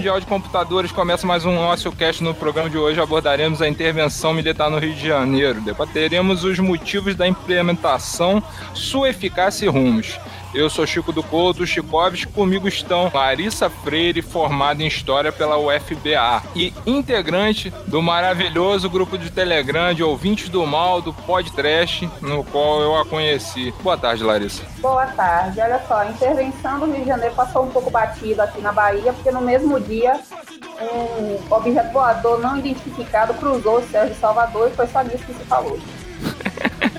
Mundial de Computadores, começa mais um nosso cast. No programa de hoje abordaremos a intervenção militar no Rio de Janeiro. Debateremos os motivos da implementação, sua eficácia e rumos. Eu sou Chico do Couto, Chicoves, comigo estão Larissa Freire, formada em História pela UFBA, e integrante do maravilhoso grupo de Telegram de ouvintes do mal do podcast, no qual eu a conheci. Boa tarde, Larissa. Boa tarde. Olha só, a intervenção do Rio de Janeiro passou um pouco batido aqui na Bahia, porque no mesmo dia um objeto voador não identificado cruzou o céu de Salvador e foi só nisso que se falou.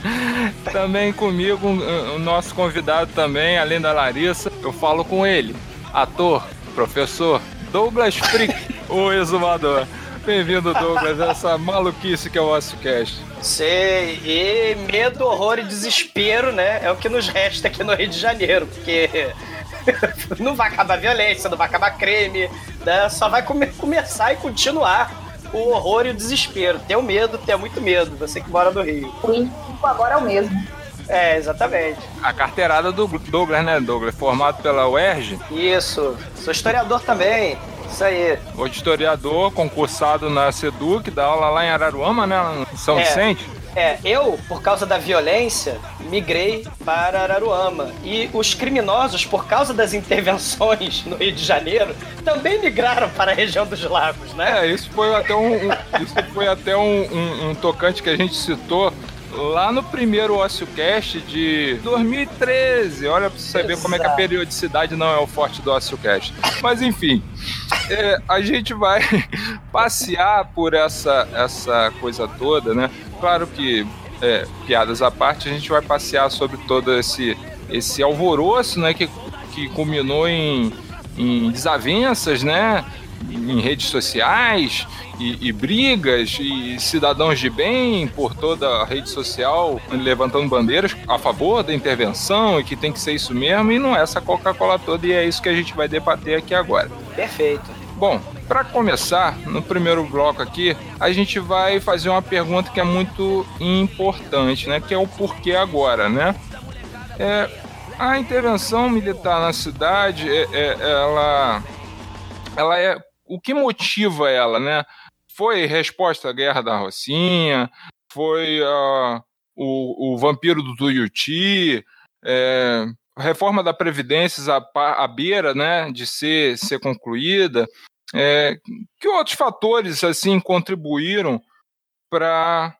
também comigo, o nosso convidado também, além da Larissa, eu falo com ele, ator, professor Douglas Frick, o exumador. Bem-vindo, Douglas, a essa maluquice que é o OssioCast. Sei, e medo, horror e desespero, né? É o que nos resta aqui no Rio de Janeiro, porque não vai acabar violência, não vai acabar crime, né? só vai come começar e continuar o horror e o desespero. Tenho medo, tenho muito medo. Você que mora no Rio. O agora é o mesmo. É, exatamente. A carteirada do Douglas, né, Douglas? Formado pela UERJ. Isso. Sou historiador também. Isso aí. Hoje historiador, concursado na SEDUC, dá aula lá em Araruama, né? Em São é. Vicente. É, eu, por causa da violência, migrei para Araruama. E os criminosos, por causa das intervenções no Rio de Janeiro, também migraram para a região dos lagos, né? É, isso foi até um, um isso foi até um, um, um tocante que a gente citou lá no primeiro OcioCast de 2013. Olha pra você saber Exato. como é que a periodicidade não é o forte do OcioCast. Mas enfim, é, a gente vai passear por essa, essa coisa toda, né? Claro que, é, piadas à parte, a gente vai passear sobre todo esse, esse alvoroço, né? Que, que culminou em, em desavenças, né? Em redes sociais e, e, brigas e cidadãos de bem por toda a rede social levantando bandeiras a favor da intervenção e que tem que ser isso mesmo e não é essa Coca-Cola toda e é isso que a gente vai debater aqui agora. Perfeito. Bom, para começar, no primeiro bloco aqui, a gente vai fazer uma pergunta que é muito importante, né? Que é o porquê agora, né? É, a intervenção militar na cidade, é, é, ela, ela é o que motiva ela, né? Foi resposta à guerra da Rocinha, foi uh, o, o vampiro do Tuiuti, é, reforma da Previdência à, beira né, de ser, ser concluída. É, que outros fatores assim contribuíram para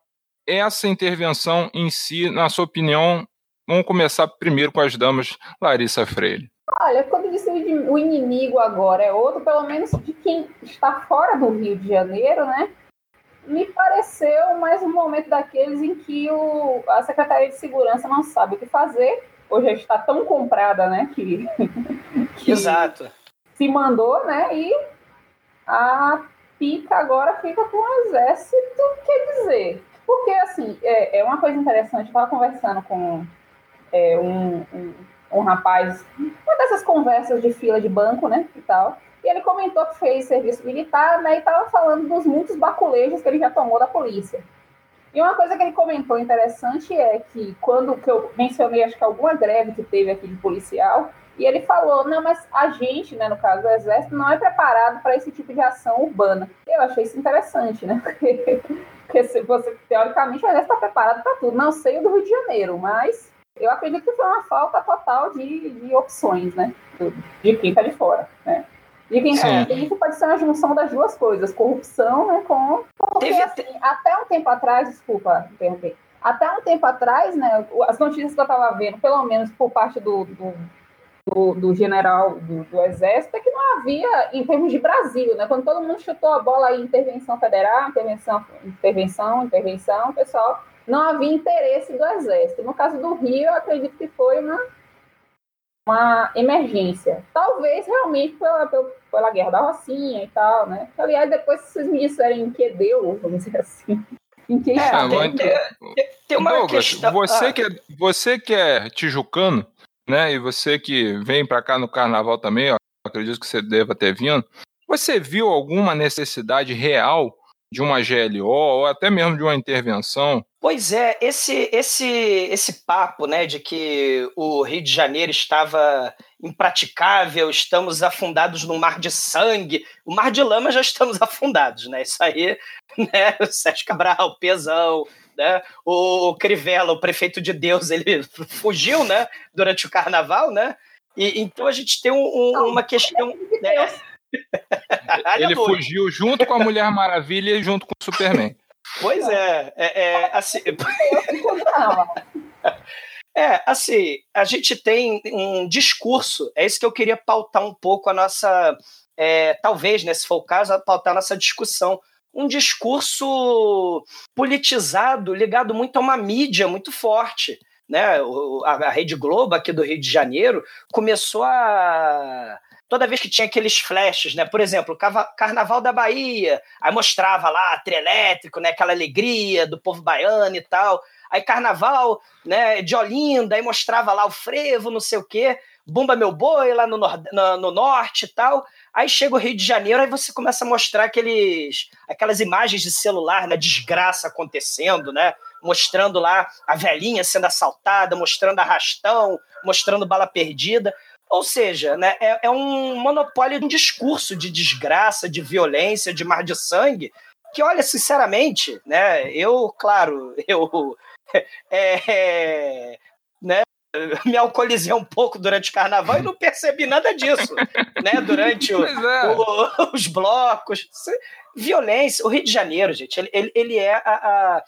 essa intervenção em si, na sua opinião? Vamos começar primeiro com as damas, Larissa Freire. Olha, quando disse o inimigo agora é outro, pelo menos de quem está fora do Rio de Janeiro, né? Me pareceu mais um momento daqueles em que o, a Secretaria de Segurança não sabe o que fazer, ou já está tão comprada, né? Que, que Exato. Se mandou, né? E a pica agora fica com o exército, quer dizer. Porque, assim, é, é uma coisa interessante, eu estava conversando com é, um, um, um, rapaz, uma dessas conversas de fila de banco, né, e tal, e ele comentou que fez serviço militar, né, e estava falando dos muitos baculejos que ele já tomou da polícia. E uma coisa que ele comentou interessante é que quando que eu mencionei, acho que alguma greve que teve aqui de policial, e ele falou: não, mas a gente, né, no caso do Exército, não é preparado para esse tipo de ação urbana. Eu achei isso interessante, né? Porque, porque você, teoricamente, o Exército está preparado para tudo. Não sei o do Rio de Janeiro, mas eu acredito que foi uma falta total de, de opções, né? De quem está de fora, né? De quem tá, isso pode ser uma junção das duas coisas, corrupção, né, com... Porque, assim, até um tempo atrás, desculpa interromper, até um tempo atrás, né, as notícias que eu estava vendo, pelo menos por parte do, do do, do general do, do, Exército é que não havia, em termos de Brasil, né? Quando todo mundo chutou a bola aí, intervenção federal, intervenção, intervenção, intervenção, pessoal, não havia interesse do Exército. No caso do Rio, eu acredito que foi uma, uma emergência. Talvez realmente pela, pela, pela guerra da Rocinha e tal, né? Aliás, depois vocês me disserem em que deu, vamos dizer assim. Em que é, tem, tem, tem uma Douglas, questão... você, ah. que é, você que é tijucano, né? E você que vem para cá no carnaval também, ó, acredito que você deva ter vindo. Você viu alguma necessidade real de uma GLO ou até mesmo de uma intervenção? Pois é, esse esse esse papo, né, de que o Rio de Janeiro estava impraticável, estamos afundados no mar de sangue, o mar de lama já estamos afundados, né? Isso aí, né, o Sérgio Cabral, Pesão, né? O Crivella, o prefeito de Deus, ele fugiu, né, durante o carnaval, né? E, então a gente tem um, um, uma questão. Né? Ele fugiu junto com a Mulher Maravilha e junto com o Superman. Pois é, é, é assim. É, assim, a gente tem um discurso, é isso que eu queria pautar um pouco a nossa, é, talvez, né, se for o caso, pautar a nossa discussão. Um discurso politizado, ligado muito a uma mídia muito forte. Né? A, a Rede Globo aqui do Rio de Janeiro começou a toda vez que tinha aqueles flashes, né? Por exemplo, Carnaval da Bahia, aí mostrava lá trio elétrico, né? Aquela alegria do povo baiano e tal. Aí Carnaval, né? De Olinda, aí mostrava lá o frevo, não sei o quê. Bumba Meu Boi lá no, no, no, norte e tal. Aí chega o Rio de Janeiro, aí você começa a mostrar aqueles, aquelas imagens de celular, né? Desgraça acontecendo, né? Mostrando lá a velhinha sendo assaltada, mostrando arrastão, mostrando bala perdida. Ou seja, né, é, é um monopólio de um discurso de desgraça, de violência, de mar de sangue, que, olha, sinceramente, né, eu, claro, eu é, né, me alcoolizei um pouco durante o carnaval e não percebi nada disso, né? Durante o, é. o, os blocos. Violência. O Rio de Janeiro, gente, ele, ele é a, a, a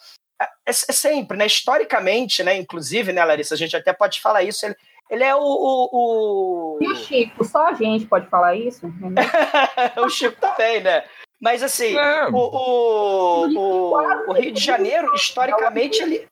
é, é sempre, né? Historicamente, né? Inclusive, né, Larissa, a gente até pode falar isso. Ele, ele é o. o, o... E o Chico, só a gente pode falar isso? o Chico também, né? Mas assim, é. o, o, o, o, Rio de Janeiro, historicamente, ele.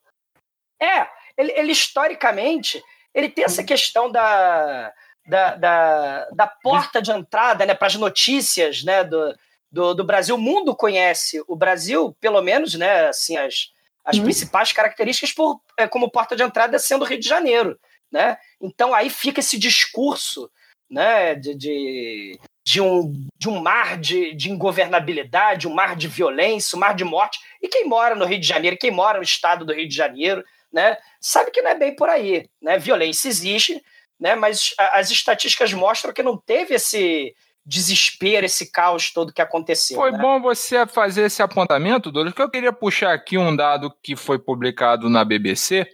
É, ele, ele historicamente, ele tem essa questão da, da, da, da porta de entrada né, para as notícias né, do, do, do, Brasil. O mundo conhece o Brasil, pelo menos, né, assim, as, as hum. principais características por, é, como porta de entrada sendo o Rio de Janeiro né? Então aí fica esse discurso, né, de, de, de um, de um mar de, de ingovernabilidade, um mar de violência, um mar de morte. E quem mora no Rio de Janeiro, quem mora no estado do Rio de Janeiro, né, sabe que não é bem por aí, né? Violência existe, né? Mas as estatísticas mostram que não teve esse desespero, esse caos todo que aconteceu. Foi né? bom você fazer esse apontamento, Douglas, que eu queria puxar aqui um dado que foi publicado na BBC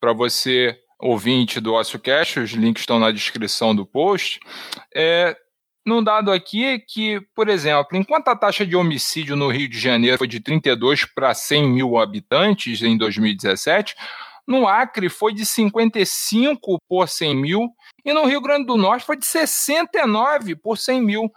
para você ouvinte do OcioCast, os links estão na descrição do post, é, num dado aqui que, por exemplo, enquanto a taxa de homicídio no Rio de Janeiro foi de 32 para 100 mil habitantes em 2017, no Acre foi de 55 por 100 mil e no Rio Grande do Norte foi de 69 por 100 mil.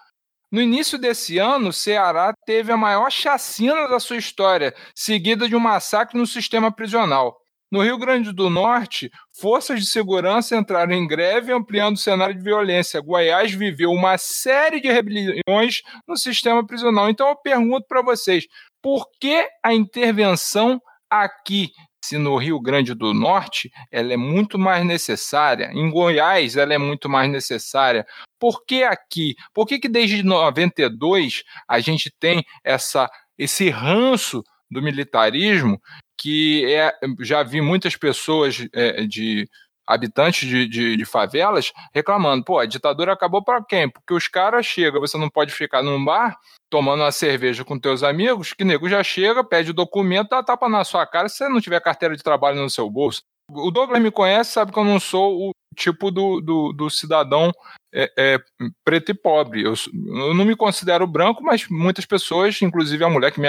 No início desse ano, o Ceará teve a maior chacina da sua história, seguida de um massacre no sistema prisional. No Rio Grande do Norte, forças de segurança entraram em greve, ampliando o cenário de violência. Goiás viveu uma série de rebeliões no sistema prisional. Então eu pergunto para vocês, por que a intervenção aqui se no Rio Grande do Norte ela é muito mais necessária, em Goiás ela é muito mais necessária. Por que aqui? Por que, que desde 92 a gente tem essa, esse ranço do militarismo que é, já vi muitas pessoas é, de habitantes de, de, de, favelas reclamando, pô, a ditadura acabou para quem? Porque os caras chegam, você não pode ficar num bar tomando uma cerveja com teus amigos, que nego já chega, pede o documento, dá tapa na sua cara se você não tiver carteira de trabalho no seu bolso. O Douglas me conhece, sabe que eu não sou o tipo do, do, do cidadão é, é, preto e pobre. Eu, eu, não me considero branco, mas muitas pessoas, inclusive a mulher que me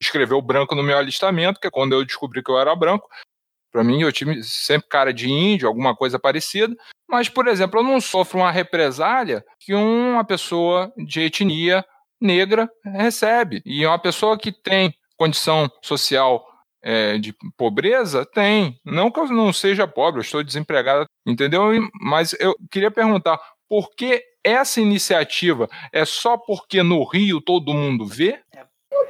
escreveu branco no meu alistamento, que é quando eu descobri que eu era branco. Para mim, eu tive sempre cara de índio, alguma coisa parecida. Mas, por exemplo, eu não sofro uma represália que uma pessoa de etnia negra recebe. E uma pessoa que tem condição social é, de pobreza, tem. Não que eu não seja pobre, eu estou desempregado, entendeu? Mas eu queria perguntar, por que essa iniciativa é só porque no Rio todo mundo vê? É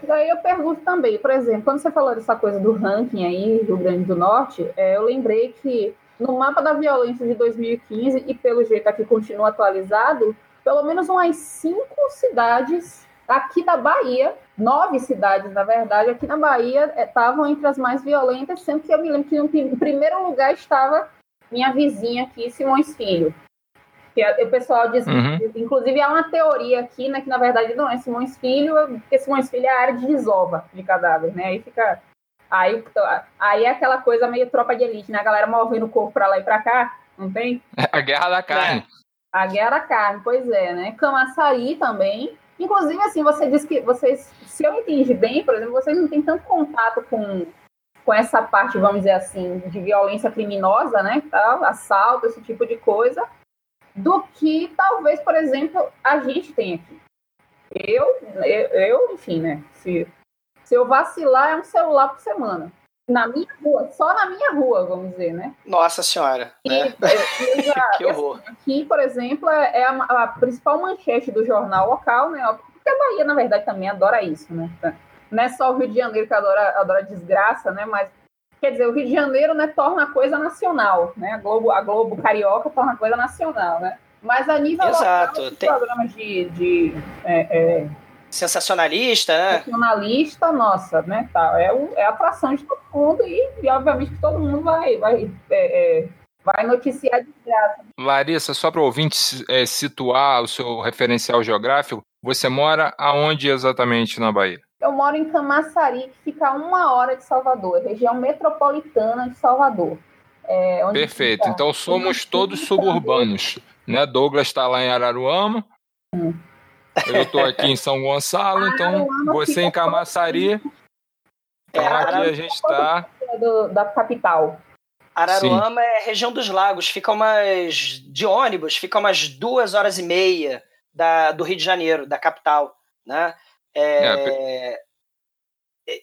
Daí eu pergunto também, por exemplo, quando você falou dessa coisa do ranking aí, do Grande do Norte, é, eu lembrei que no mapa da violência de 2015, e pelo jeito aqui continua atualizado, pelo menos umas cinco cidades aqui da Bahia, nove cidades, na verdade, aqui na Bahia estavam entre as mais violentas, sendo que eu me lembro que em primeiro lugar estava minha vizinha aqui, Simões Filho. Que o pessoal diz, uhum. inclusive há uma teoria aqui, né, que na verdade não é Simões Filho, porque Simões Filho é a área de desova de cadáver, né? Aí fica Aí, aí é aquela coisa meio tropa de elite, né? A galera movendo o corpo para lá e para cá, não tem? A guerra da carne. É. A guerra da carne, pois é, né? Camaçari também. Inclusive, assim, você disse que vocês, se eu entendi bem, por exemplo, vocês não têm tanto contato com, com essa parte, vamos dizer assim, de violência criminosa, né? Tá? Assalto, esse tipo de coisa, do que talvez, por exemplo, a gente tem aqui. Eu, eu, eu enfim, né? Se se eu vacilar, é um celular por semana. Na minha rua, só na minha rua, vamos dizer, né? Nossa Senhora. E, né? já, que horror. Assim, aqui, por exemplo, é, é a, a, principal manchete do jornal local, né? Porque a Bahia, na verdade, também adora isso, né? Não é só o Rio de Janeiro que adora, adora desgraça, né? Mas, quer dizer, o Rio de Janeiro né, torna a coisa nacional, né? A Globo, a Globo Carioca torna a coisa nacional, né? Mas a nível Exato. local, Tem... programas de, de é, é, sensacionalista, né? Sensacionalista, nossa, né? Tá, é, o, é a atração de todo mundo e, e obviamente que todo mundo vai, vai, é, é, vai noticiar de graça. Larissa, só para o ouvinte é, situar o seu referencial geográfico, você mora aonde exatamente na Bahia? Eu moro em Camaçari, que fica a uma hora de Salvador, região metropolitana de Salvador. É, Perfeito, então somos todos suburbanos. Né? Douglas está lá em Araruama. Hum. Eu estou aqui em São Gonçalo, então você em Camaçari. Então aqui a gente está. Da capital. Araruama Sim. é região dos lagos, fica umas. de ônibus, fica umas duas horas e meia da, do Rio de Janeiro, da capital. Né? É, é,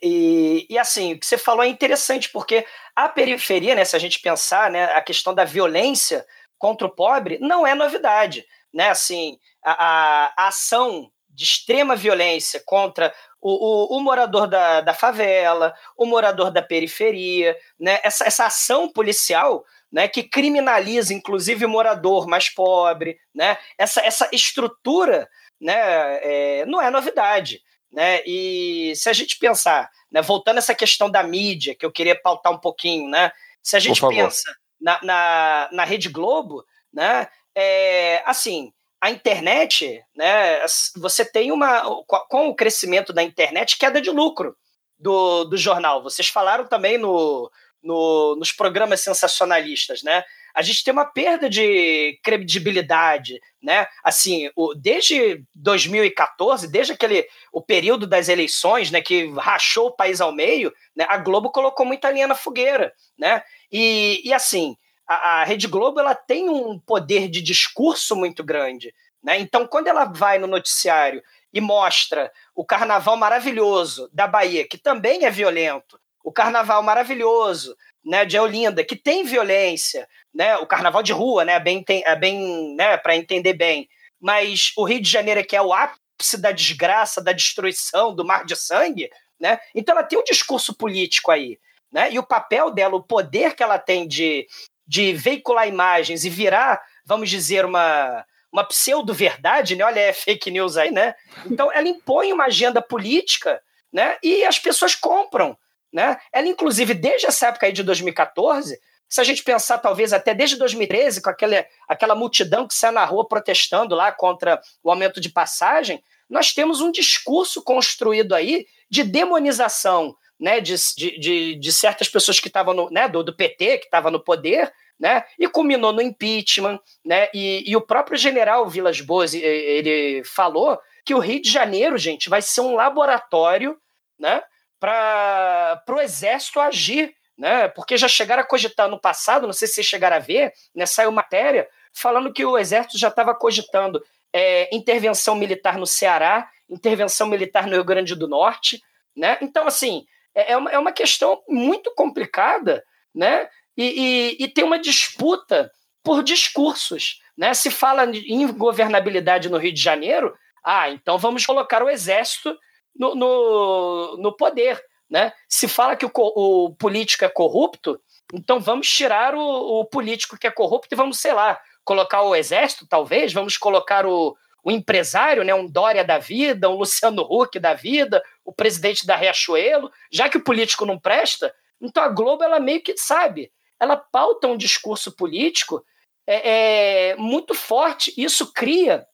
e, e assim, o que você falou é interessante, porque a periferia, né, se a gente pensar, né, a questão da violência contra o pobre não é novidade. Né? Assim, a, a, ação de extrema violência contra o, o, o, morador da, da favela, o morador da periferia, né? essa, essa ação policial né, que criminaliza inclusive o morador mais pobre, né? essa, essa estrutura né, é, não é novidade. Né? E se a gente pensar, né, voltando a essa questão da mídia, que eu queria pautar um pouquinho, né? se a gente pensa na, na, na Rede Globo, né, é, assim, a internet, né, você tem uma. Com o crescimento da internet, queda de lucro do, do jornal. Vocês falaram também no, no, nos programas sensacionalistas, né? A gente tem uma perda de credibilidade, né? Assim, o, desde 2014, desde aquele o período das eleições, né, que rachou o país ao meio, né, a Globo colocou muita linha na fogueira, né? E, e assim, a, a Rede Globo ela tem um poder de discurso muito grande. Né? Então, quando ela vai no noticiário e mostra o carnaval maravilhoso da Bahia, que também é violento, o carnaval maravilhoso né, de Olinda, que tem violência, né, o carnaval de rua, né, é bem, é bem né, para entender bem, mas o Rio de Janeiro, que é o ápice da desgraça, da destruição, do mar de sangue, né, então ela tem um discurso político aí. Né, e o papel dela, o poder que ela tem de de veicular imagens e virar, vamos dizer, uma, uma pseudo-verdade, né? Olha, é fake news aí, né? Então, ela impõe uma agenda política, né? E as pessoas compram, né? Ela, inclusive, desde essa época aí de 2014, se a gente pensar, talvez, até desde 2013, com aquela, aquela multidão que saiu na rua protestando lá contra o aumento de passagem, nós temos um discurso construído aí de demonização né, de, de, de certas pessoas que estavam no, né, do, do PT, que estava no poder, né, e culminou no impeachment, né, e, e o próprio general Vilas Boas, ele falou que o Rio de Janeiro, gente, vai ser um laboratório, né, para o exército agir, né, porque já chegaram a cogitar no passado, não sei se vocês chegaram a ver, né, saiu matéria falando que o exército já estava cogitando é, intervenção militar no Ceará, intervenção militar no Rio Grande do Norte, né, então assim, é, é, uma, é uma questão muito complicada, né? E, e, e, tem uma disputa por discursos. Né? Se fala em governabilidade no Rio de Janeiro, ah, então vamos colocar o exército no, no, no poder. Né? Se fala que o, o, político é corrupto, então vamos tirar o, o, político que é corrupto e vamos, sei lá, colocar o exército, talvez, vamos colocar o, o empresário, né, um Dória da vida, um Luciano Huck da vida, o presidente da Riachuelo, já que o político não presta, então a Globo ela meio que sabe, ela pauta um discurso político é, é muito forte. Isso cria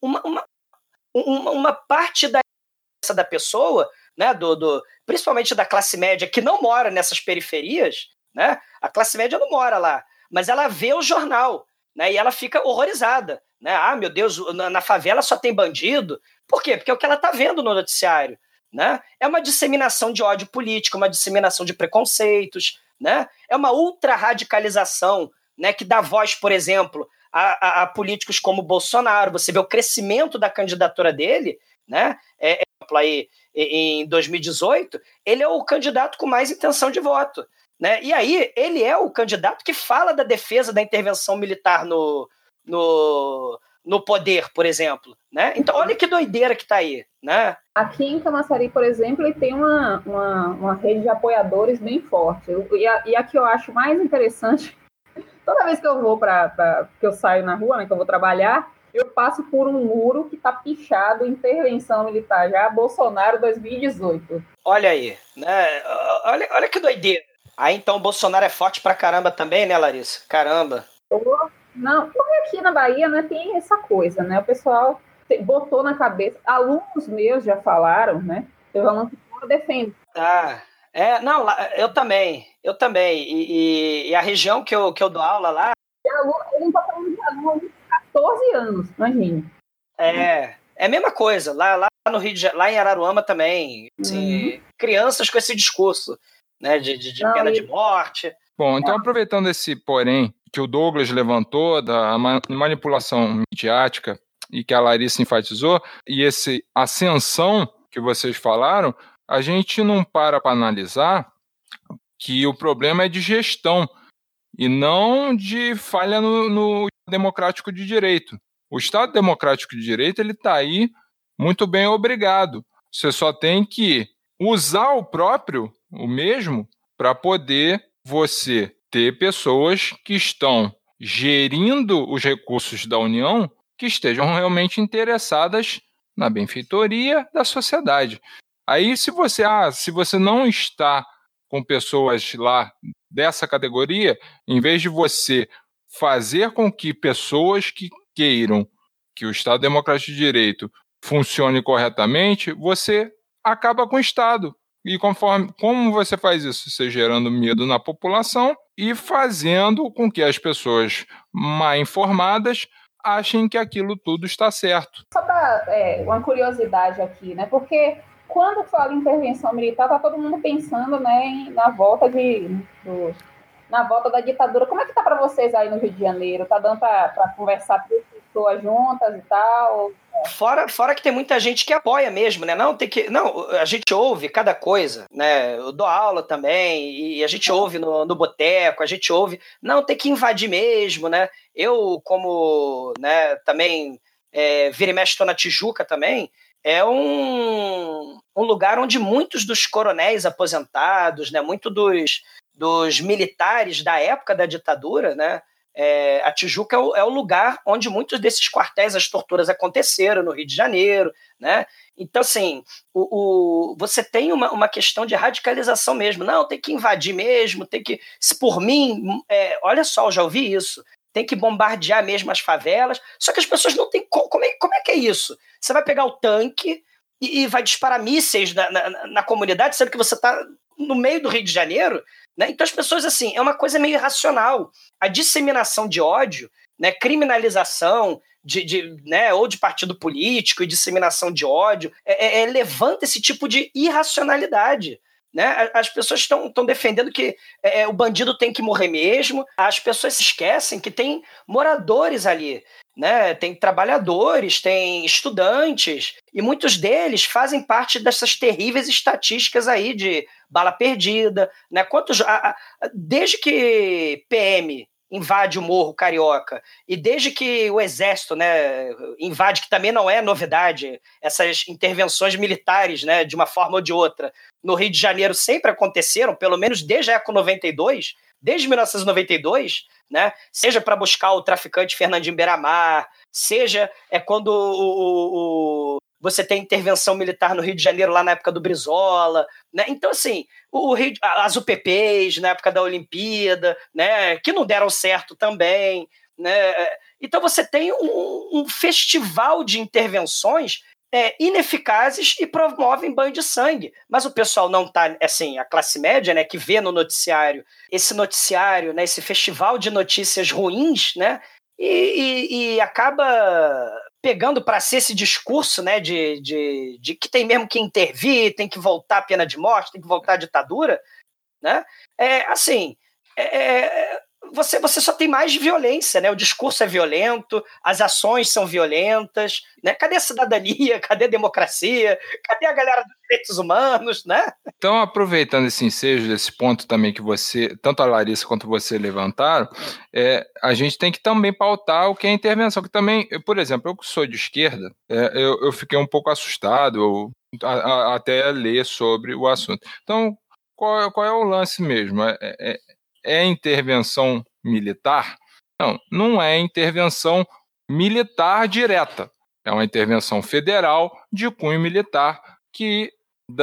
uma, uma, uma, uma parte da, da pessoa, né, do, do, principalmente da classe média, que não mora nessas periferias, né? A classe média não mora lá, mas ela vê o jornal, né? E ela fica horrorizada, né? Ah, meu Deus, na, na favela só tem bandido. Por quê? Porque é o que ela está vendo no noticiário, né? É uma disseminação de ódio político, uma disseminação de preconceitos, né? É uma ultra radicalização, né? Que dá voz, por exemplo, a, a, a políticos como Bolsonaro. Você vê o crescimento da candidatura dele, né? É, é aí em 2018, ele é o candidato com mais intenção de voto. Né? E aí, ele é o candidato que fala da defesa da intervenção militar no, no, no poder, por exemplo. Né? Então, olha que doideira que está aí. Né? Aqui em Camaçari, por exemplo, ele tem uma, uma, uma rede de apoiadores bem forte. E a, e a que eu acho mais interessante, toda vez que eu vou para. que eu saio na rua, né, que eu vou trabalhar, eu passo por um muro que está pichado intervenção militar já Bolsonaro 2018. Olha aí, né? Olha, olha que doideira. Aí então o Bolsonaro é forte pra caramba também, né, Larissa? Caramba. Não, porque aqui na Bahia né, tem essa coisa, né? O pessoal botou na cabeça, alunos meus já falaram, né? Eu aluno que defendo. Ah, é, não, eu também, eu também. E, e, e, a região que eu, que eu dou aula lá. Aluno, ele não tá falando de aluno de 14 anos, imagine. É, é a mesma coisa. Lá, lá no Rio de, lá em Araruama também. Assim, uhum. Crianças com esse discurso né, de, de, de Não, pena e... de morte. Bom, então aproveitando esse porém que o Douglas levantou da manipulação midiática e que a Larissa enfatizou, e esse ascensão que vocês falaram, a gente não para para analisar que o problema é de gestão e não de falha no, no democrático de direito. O Estado democrático de direito ele está aí muito bem obrigado. Você só tem que usar o próprio o mesmo para poder você ter pessoas que estão gerindo os recursos da União que estejam realmente interessadas na benfeitoria da sociedade. Aí, se você, ah, se você não está com pessoas lá dessa categoria, em vez de você fazer com que pessoas que queiram que o Estado Democrático de Direito funcione corretamente, você acaba com o Estado. E conforme como você faz isso? Você gerando medo na população e fazendo com que as pessoas mal informadas achem que aquilo tudo está certo. Só para é, uma curiosidade aqui, né? Porque quando fala intervenção militar, tá todo mundo pensando, né, na volta de do, na volta da ditadura. Como é que tá para vocês aí no Rio de Janeiro? Tá dando para conversar pessoas juntas e tal? Fora, fora que tem muita gente que apoia mesmo, né? Não, tem que. Não, a gente ouve cada coisa, né? Eu dou aula também, e a gente ouve no, no boteco, a gente ouve. Não, tem que invadir mesmo, né? Eu, como né, também é, vira e mexe, estou na Tijuca também, é um, um lugar onde muitos dos coronéis aposentados, né? Muito dos, dos militares da época da ditadura, né? É, a Tijuca é o, é o, lugar onde muitos desses quartéis, as torturas aconteceram no Rio de Janeiro, né? Então, assim, o, o, você tem uma, uma questão de radicalização mesmo. Não, tem que invadir mesmo, tem que. Se por mim, é, olha só, eu já ouvi isso. Tem que bombardear mesmo as favelas. Só que as pessoas não têm. Como é, como é que é isso? Você vai pegar o tanque e, e vai disparar mísseis na, na, na comunidade, sendo que você está no meio do Rio de Janeiro, né? Então as pessoas, assim, é uma coisa meio irracional. A disseminação de ódio, né, criminalização de, de, né, ou de partido político e disseminação de ódio, é, é, é levanta esse tipo de irracionalidade. Né? As pessoas estão defendendo que é, é, o bandido tem que morrer mesmo. As pessoas se esquecem que tem moradores ali né? Tem trabalhadores, tem estudantes, e muitos deles fazem parte dessas terríveis estatísticas aí de bala perdida, né? Quantos, a, a, desde que PM invade o Morro Carioca e desde que o Exército, né, invade, que também não é novidade, essas intervenções militares, né, de uma forma ou de outra, no Rio de Janeiro sempre aconteceram, pelo menos desde a Eco 92, desde 1992, né? Seja para buscar o traficante Fernandinho Beiramar, seja é quando o, o, você tem intervenção militar no Rio de Janeiro lá na época do Brizola, né? Então assim, o Rio, as UPPs na época da Olimpíada, né? Que não deram certo também, né? Então você tem um, um festival de intervenções é, ineficazes e promovem banho de sangue. Mas o pessoal não está, assim, a classe média, né, que vê no noticiário esse noticiário, né, esse festival de notícias ruins, né, e, e, e acaba pegando para si esse discurso, né, de, de, de, que tem mesmo que intervir, tem que voltar a pena de morte, tem que voltar a ditadura, né? É assim, é, é você, você só tem mais violência, né? O discurso é violento, as ações são violentas, né? Cadê a cidadania? Cadê a democracia? Cadê a galera dos direitos humanos, né? Então, aproveitando esse ensejo, desse ponto também que você, tanto a Larissa quanto você levantaram, é, a gente tem que também pautar o que é intervenção, que também, eu, por exemplo, eu que sou de esquerda, é, eu, eu fiquei um pouco assustado, eu, a, a, até ler sobre o assunto. Então, qual, qual é o lance mesmo? É, é, é intervenção militar? Não, não é intervenção militar direta. É uma intervenção federal de cunho militar que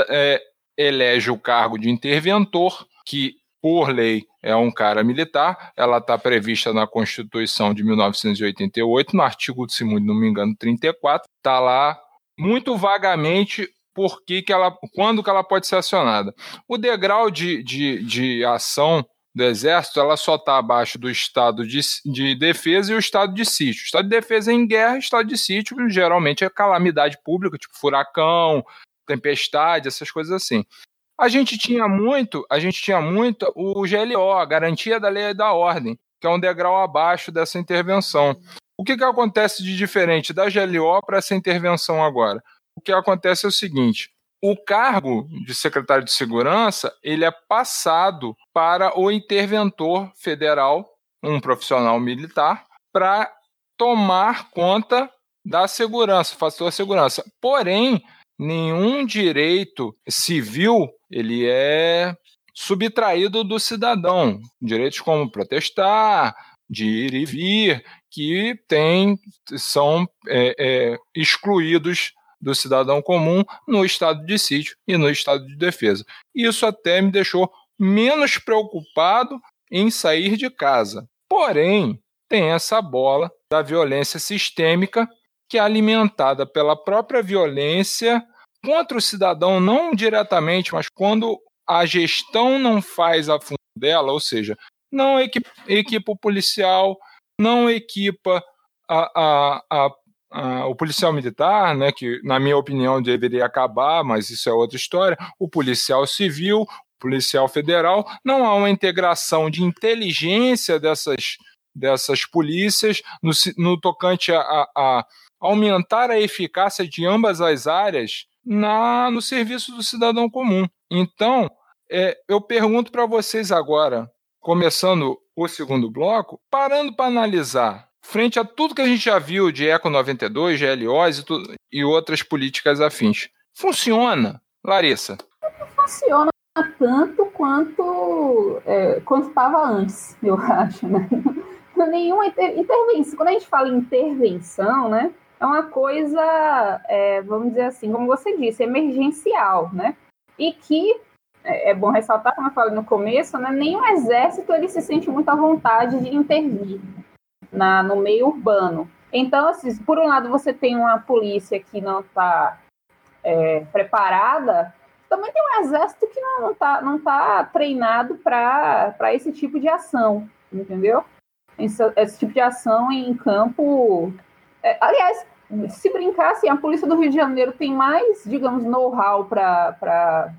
é, elege o cargo de interventor, que por lei é um cara militar. Ela está prevista na Constituição de 1988, no artigo, se não me engano, 34. Está lá muito vagamente por que, que ela, quando que ela pode ser acionada. O degrau de, de, de ação do Exército, ela só está abaixo do estado de, de defesa e o estado de sítio. O estado de defesa é em guerra, estado de sítio geralmente é calamidade pública, tipo furacão, tempestade, essas coisas assim. A gente tinha muito, a gente tinha muito o GLO, a garantia da lei e da ordem, que é um degrau abaixo dessa intervenção. O que, que acontece de diferente da GLO para essa intervenção agora? O que acontece é o seguinte: o cargo de secretário de segurança ele é passado para o interventor federal, um profissional militar, para tomar conta da segurança, fator segurança. Porém, nenhum direito civil ele é subtraído do cidadão. Direitos como protestar, de ir e vir, que tem, são é, é, excluídos do cidadão comum no estado de sítio e no estado de defesa. Isso até me deixou menos preocupado em sair de casa. Porém, tem essa bola da violência sistêmica que é alimentada pela própria violência contra o cidadão, não diretamente, mas quando a gestão não faz a função dela, ou seja, não equipa, equipa o policial, não equipa a, a, a O policial militar, né, que na minha opinião deveria acabar, mas isso é outra história, o policial civil, o policial federal, não há uma integração de inteligência dessas, dessas polícias no, no tocante a, a, a, aumentar a eficácia de ambas as áreas na, no serviço do cidadão comum. Então, é, eu pergunto para vocês agora, começando o segundo bloco, parando para analisar frente a tudo que a gente já viu de Eco 92, GLOs e, tudo, e outras políticas afins. Funciona, Larissa? Funciona tanto quanto é, estava antes, eu acho, né? Nenhuma inter intervenção. Quando a gente fala em intervenção, né? É uma coisa, é, vamos dizer assim, como você disse, emergencial, né? E que é, é bom ressaltar, como eu falei no começo, né? Nenhum exército ele se sente muito à vontade de intervir na, no meio urbano. Então, assim, por um lado, você tem uma polícia que não está é, preparada, também tem um exército que não está não tá treinado para esse tipo de ação, entendeu? Esse, esse, tipo de ação em campo. É, aliás, se brincar, assim, a polícia do Rio de Janeiro tem mais, digamos, know-how para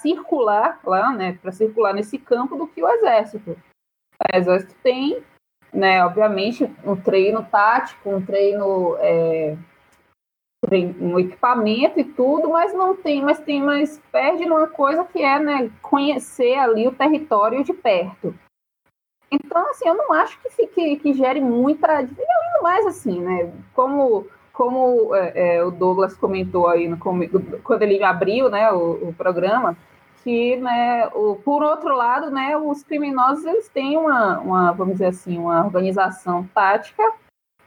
circular lá, né? Para circular nesse campo do que o exército. O exército tem né? Obviamente, um treino tático, um treino, é, um equipamento e tudo, mas não tem, mas tem, mas perde numa coisa que é, né, conhecer ali o território de perto. Então, assim, eu não acho que fique, que gere muita, além mais, assim, né, como como é, é, o Douglas comentou aí no, quando ele abriu, né, o, o programa, que, né, o, por outro lado, né, os criminosos eles têm uma, uma, vamos dizer assim, uma organização tática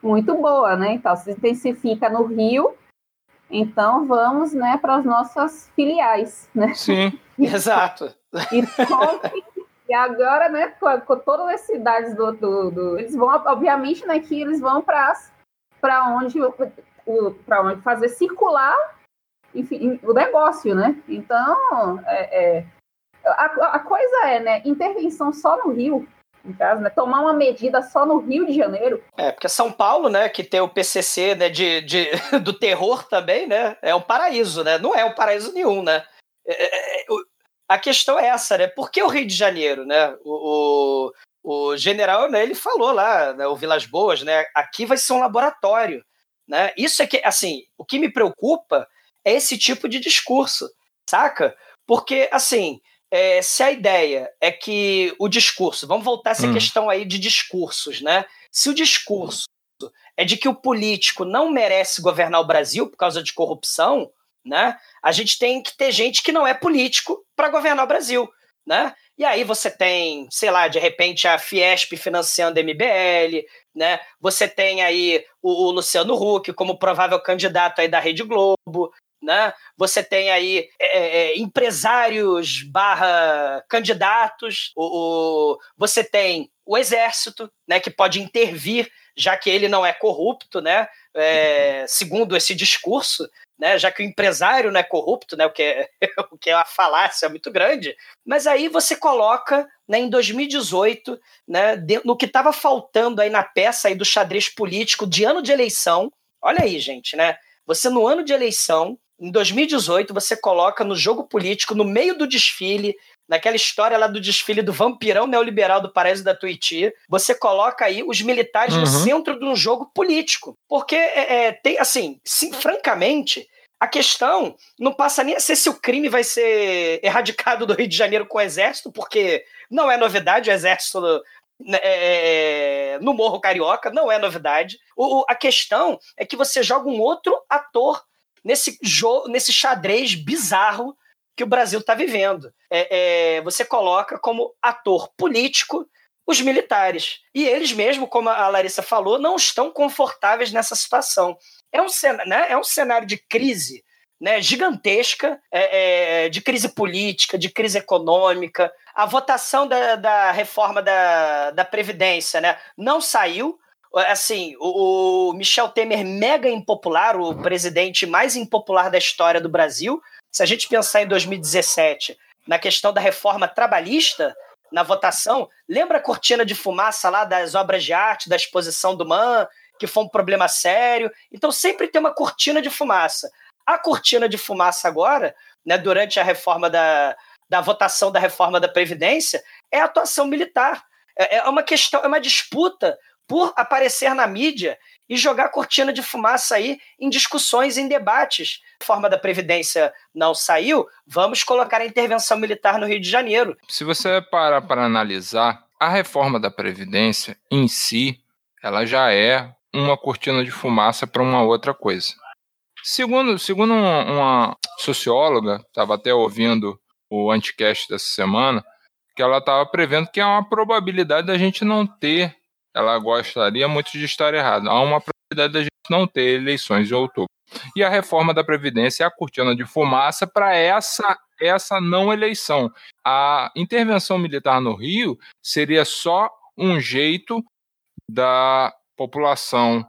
muito boa, né? Então, se intensifica no Rio, então vamos, né, para as nossas filiais, né? Sim, exato. E, e agora, né, com, com, todas as cidades do, do, do, eles vão, obviamente, né, que eles vão para para onde para onde fazer circular enfim, o negócio, né? Então, é, é a, a, coisa é, né, intervenção só no Rio, em caso, né? Tomar uma medida só no Rio de Janeiro. É, porque São Paulo, né, que tem o PCC, né, de, de, do terror também, né, é um paraíso, né? Não é um paraíso nenhum, né? É, é, é a questão é essa, né? Por que o Rio de Janeiro, né? O, o, o general, né, ele falou lá, né, o Vilas Boas, né? Aqui vai ser um laboratório, né? Isso é que, assim, o que me preocupa é esse tipo de discurso, saca? Porque, assim, é, se a ideia é que o discurso, vamos voltar a essa hum. questão aí de discursos, né? Se o discurso é de que o político não merece governar o Brasil por causa de corrupção, né? A gente tem que ter gente que não é político para governar o Brasil, né? E aí você tem, sei lá, de repente a Fiesp financiando a MBL, né? Você tem aí o, o Luciano Huck como provável candidato aí da Rede Globo, né? Você tem aí é, é, é, empresários barra candidatos, o, o, você tem o exército, né, que pode intervir, já que ele não é corrupto, né? É, segundo esse discurso, né, já que o empresário não é corrupto, né, o, que é, o que é uma falácia muito grande, mas aí você coloca né, em 2018, né, no que estava faltando aí na peça aí do xadrez político de ano de eleição, olha aí, gente, né? Você no ano de eleição em 2018, você coloca no jogo político, no meio do desfile, naquela história lá do desfile do vampirão neoliberal do Paraíso da Tuiuti, você coloca aí os militares uhum. no centro de um jogo político. Porque, é, é, tem, assim, sim, francamente, a questão não passa nem a ser se o crime vai ser erradicado do Rio de Janeiro com o exército, porque não é novidade, o exército né, é, no Morro Carioca, não é novidade. O, a questão é que você joga um outro ator nesse jogo, nesse xadrez bizarro que o Brasil está vivendo. É, é, você coloca como ator político os militares. E eles mesmo, como a Larissa falou, não estão confortáveis nessa situação. É um, né, é um cenário de crise né, gigantesca, é, é, de crise política, de crise econômica. A votação da, da reforma da, da Previdência né, não saiu, assim, o, o Michel Temer mega impopular, o presidente mais impopular da história do Brasil. Se a gente pensar em 2017, na questão da reforma trabalhista, na votação, lembra a cortina de fumaça lá das obras de arte, da exposição do MAN, que foi um problema sério? Então sempre tem uma cortina de fumaça. A cortina de fumaça agora, né, durante a reforma da, da votação da reforma da Previdência, é a atuação militar. É, é uma questão, é uma disputa por aparecer na mídia e jogar cortina de fumaça aí em discussões, em debates. A forma da Previdência não saiu, vamos colocar a intervenção militar no Rio de Janeiro. Se você parar para analisar, a reforma da Previdência em si, ela já é uma cortina de fumaça para uma outra coisa. Segundo, segundo uma socióloga, estava até ouvindo o anticast dessa semana, que ela estava prevendo que há uma probabilidade da gente não ter ela gostaria muito de estar errada. Há uma probabilidade da gente não ter eleições em outubro. E a reforma da Previdência é a cortina de fumaça para essa, essa não eleição. A intervenção militar no Rio seria só um jeito da população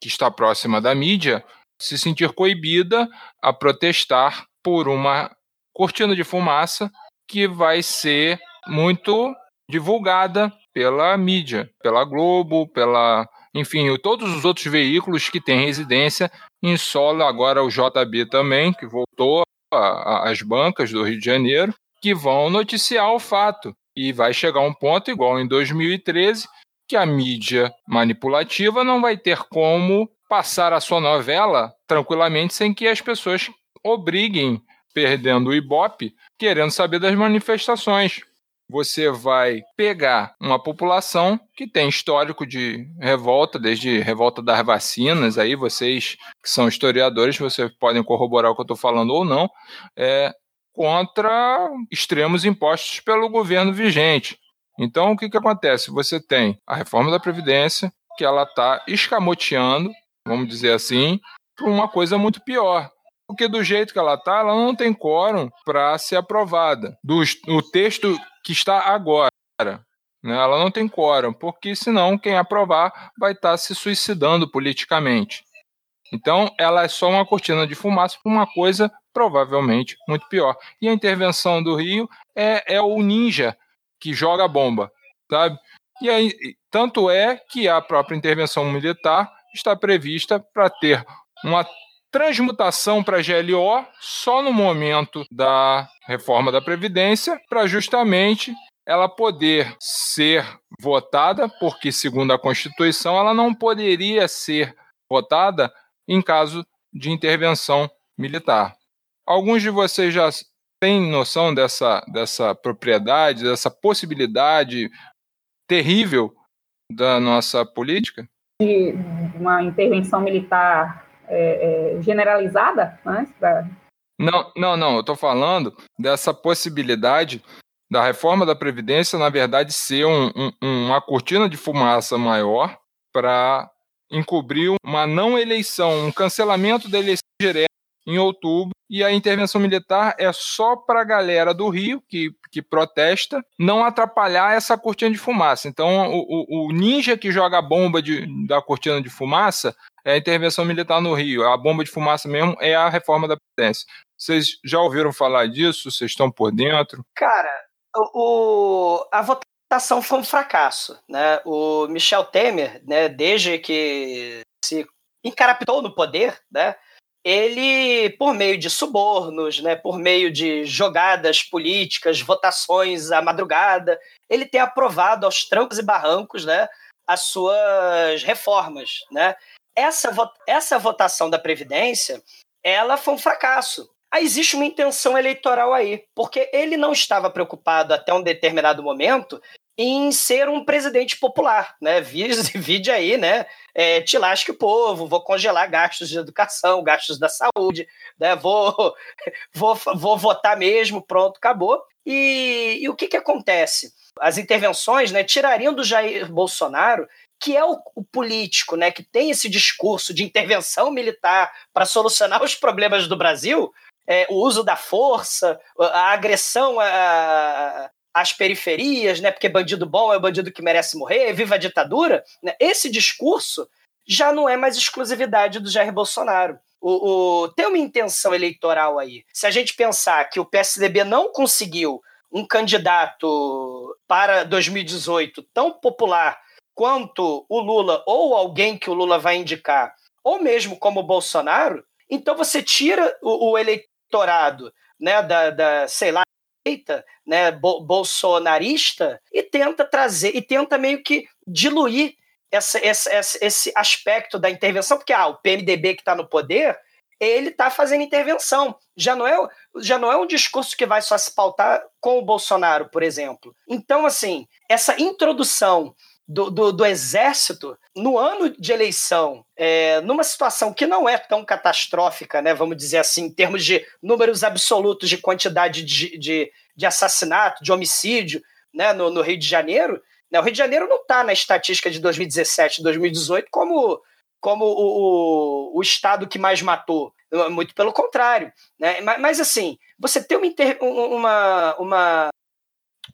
que está próxima da mídia se sentir coibida a protestar por uma cortina de fumaça que vai ser muito divulgada pela mídia, pela Globo, pela, enfim, todos os outros veículos que têm residência em solo, agora o JB também, que voltou às bancas do Rio de Janeiro, que vão noticiar o fato. E vai chegar um ponto, igual em 2013, que a mídia manipulativa não vai ter como passar a sua novela tranquilamente sem que as pessoas obriguem, perdendo o ibope, querendo saber das manifestações você vai pegar uma população que tem histórico de revolta, desde revolta das vacinas, aí vocês que são historiadores, vocês podem corroborar o que eu estou falando ou não, é, contra extremos impostos pelo governo vigente. Então, o que, que acontece? Você tem a reforma da Previdência, que ela está escamoteando, vamos dizer assim, para uma coisa muito pior. Porque do jeito que ela está, ela não tem quórum para ser aprovada. Do, o texto que está agora. Né? Ela não tem quórum, porque senão quem aprovar vai estar tá se suicidando politicamente. Então, ela é só uma cortina de fumaça para uma coisa provavelmente muito pior. E a intervenção do Rio é, é o ninja que joga bomba, sabe? E aí, tanto é que a própria intervenção militar está prevista para ter uma transmutação para GLO só no momento da reforma da Previdência, para justamente ela poder ser votada, porque, segundo a Constituição, ela não poderia ser votada em caso de intervenção militar. Alguns de vocês já têm noção dessa, dessa propriedade, dessa possibilidade terrível da nossa política? De uma intervenção militar é, é, generalizada né, pra... Não, não, não. Eu estou falando dessa possibilidade da reforma da Previdência, na verdade, ser um, um, uma cortina de fumaça maior para encobrir uma não eleição, um cancelamento da eleição direta em outubro, e a intervenção militar é só para a galera do Rio que, que protesta não atrapalhar essa cortina de fumaça. Então, o, o ninja que joga a bomba de, da cortina de fumaça é a intervenção militar no Rio. A bomba de fumaça mesmo é a reforma da Previdência. Vocês já ouviram falar disso? Vocês estão por dentro? Cara, o, a votação foi um fracasso. Né? O Michel Temer, né, desde que se encarapitou no poder, né, ele, por meio de subornos, né, por meio de jogadas políticas, votações à madrugada, ele tem aprovado aos trancos e barrancos né, as suas reformas. Né? Essa, essa votação da Previdência ela foi um fracasso. Aí existe uma intenção eleitoral aí, porque ele não estava preocupado até um determinado momento em ser um presidente popular, né? Vide aí, né? É, te lasque o povo, vou congelar gastos de educação, gastos da saúde, né? Vou, vou, vou votar mesmo, pronto, acabou. E, e o que, que acontece? As intervenções né, tirariam do Jair Bolsonaro que é o, o, político, né, que tem esse discurso de intervenção militar para solucionar os problemas do Brasil, é, o uso da força, a agressão as periferias, né? Porque bandido bom é bandido que merece morrer, viva a ditadura. Né? Esse discurso já não é mais exclusividade do Jair Bolsonaro. O, o, tem uma intenção eleitoral aí. Se a gente pensar que o PSDB não conseguiu um candidato para 2018 tão popular quanto o Lula ou alguém que o Lula vai indicar, ou mesmo como o Bolsonaro, então você tira o, o eleitorado né, da, da, sei lá, direita, né, bolsonarista, e tenta trazer, e tenta meio que diluir essa, esse, esse aspecto da intervenção, porque ah, o PMDB que está no poder, ele está fazendo intervenção. Já não, é, já não é um discurso que vai só se pautar com o Bolsonaro, por exemplo. Então, assim, essa introdução do, do, do, exército no ano de eleição, é, numa situação que não é tão catastrófica, né, vamos dizer assim, em termos de números absolutos de quantidade de, de, de assassinato, de homicídio né, no, no, Rio de Janeiro, né, o Rio de Janeiro não está na estatística de 2017 2018 como, como o, o, o estado que mais matou. Muito pelo contrário. Né? Mas, mas assim, você tem uma, uma, uma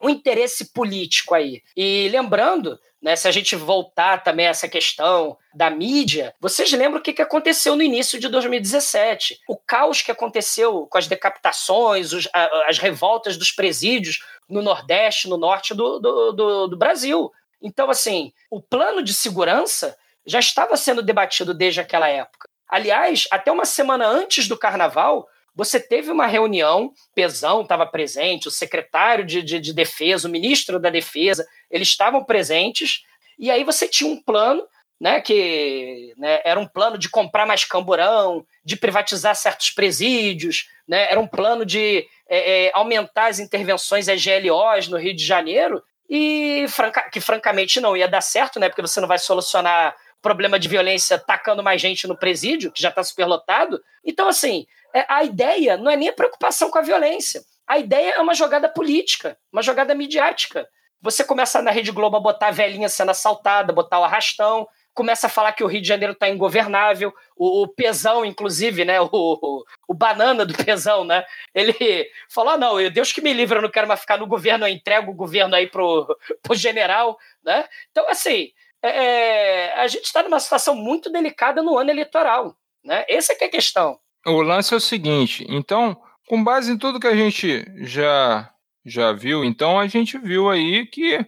um interesse político aí. E lembrando né, se a gente voltar também a essa questão da mídia, vocês lembram o que, que aconteceu no início de 2017? O caos que aconteceu com as decapitações, os, a, as revoltas dos presídios no Nordeste, no Norte do, do, do, do Brasil. Então, assim, o plano de segurança já estava sendo debatido desde aquela época. Aliás, até uma semana antes do carnaval, você teve uma reunião, Pezão estava presente, o secretário de, de, de, defesa, o ministro da defesa, eles estavam presentes, e aí você tinha um plano, né, que né, era um plano de comprar mais camburão, de privatizar certos presídios, né, era um plano de é, é, aumentar as intervenções EGLOs no Rio de Janeiro, e franca, que francamente não ia dar certo, né, porque você não vai solucionar problema de violência tacando mais gente no presídio, que já está superlotado. Então, assim, a ideia não é nem a preocupação com a violência. A ideia é uma jogada política, uma jogada midiática. Você começa na Rede Globo a botar a velhinha sendo assaltada, botar o arrastão, começa a falar que o Rio de Janeiro está ingovernável, o, o, Pesão, inclusive, né, o, o, o, banana do Pesão, né, ele falou, ah, não, Deus que me livre, eu não quero mais ficar no governo, eu entrego o governo aí pro, pro general, né, então, assim, é, é a gente está numa situação muito delicada no ano eleitoral, né, essa é que é a questão. O lance é o seguinte, então, com base em tudo que a gente já já viu, então a gente viu aí que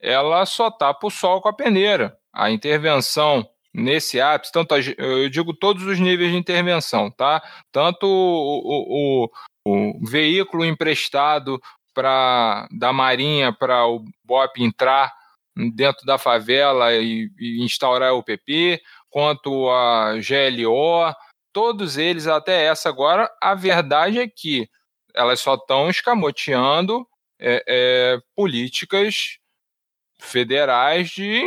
ela só tapa o sol com a peneira. A intervenção nesse ápice, tanto a, eu digo todos os níveis de intervenção, tá? Tanto o, o, o veículo emprestado para da Marinha para o BOP entrar dentro da favela e, e instaurar o PP, quanto a GLO, todos eles até essa agora, a verdade é que elas só estão escamoteando é, é, políticas federais de,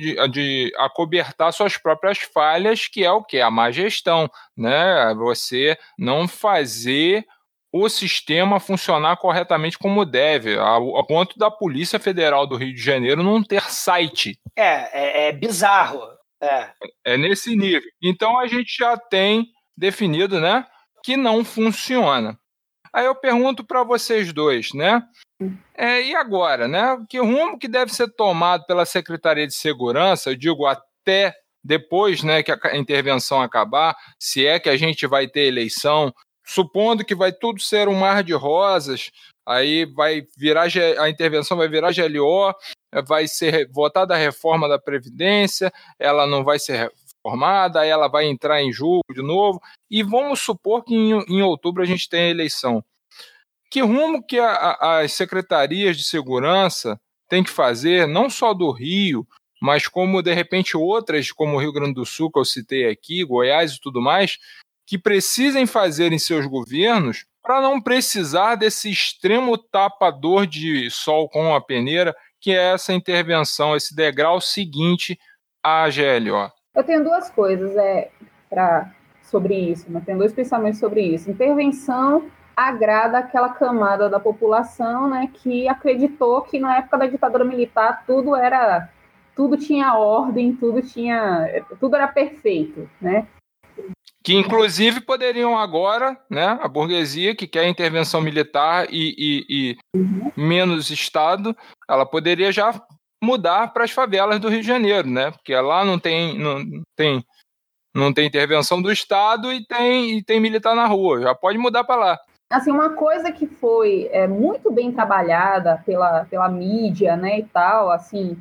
de, de acobertar suas próprias falhas, que é o que? A má gestão, né? Você não fazer o sistema funcionar corretamente como deve, a ponto da Polícia Federal do Rio de Janeiro não ter site. É, é, é bizarro. É. é nesse nível. Então a gente já tem definido, né, que não funciona. Aí eu pergunto para vocês dois, né? É, e agora, né? Que rumo que deve ser tomado pela Secretaria de Segurança, eu digo até depois né, que a intervenção acabar, se é que a gente vai ter eleição, supondo que vai tudo ser um mar de rosas, aí vai virar a intervenção vai virar GLO, vai ser votada a reforma da Previdência, ela não vai ser formada, aí ela vai entrar em julho de novo, e vamos supor que em, em outubro a gente tenha eleição. Que rumo que a, a, as secretarias de segurança têm que fazer, não só do Rio, mas como de repente outras, como o Rio Grande do Sul, que eu citei aqui, Goiás e tudo mais, que precisem fazer em seus governos para não precisar desse extremo tapador de sol com a peneira, que é essa intervenção, esse degrau seguinte à GLO. Eu tenho duas coisas é, pra, sobre isso, né? tenho dois pensamentos sobre isso. Intervenção agrada aquela camada da população né, que acreditou que na época da ditadura militar tudo era tudo tinha ordem, tudo tinha tudo era perfeito, né? Que inclusive poderiam agora, né, a burguesia que quer intervenção militar e, e, e menos Estado, ela poderia já mudar para as favelas do Rio de Janeiro, né? Porque lá não tem, não tem, não tem intervenção do Estado e tem, e tem militar na rua. Já pode mudar para lá. Assim, uma coisa que foi é, muito bem trabalhada pela, pela mídia, né, e tal, assim,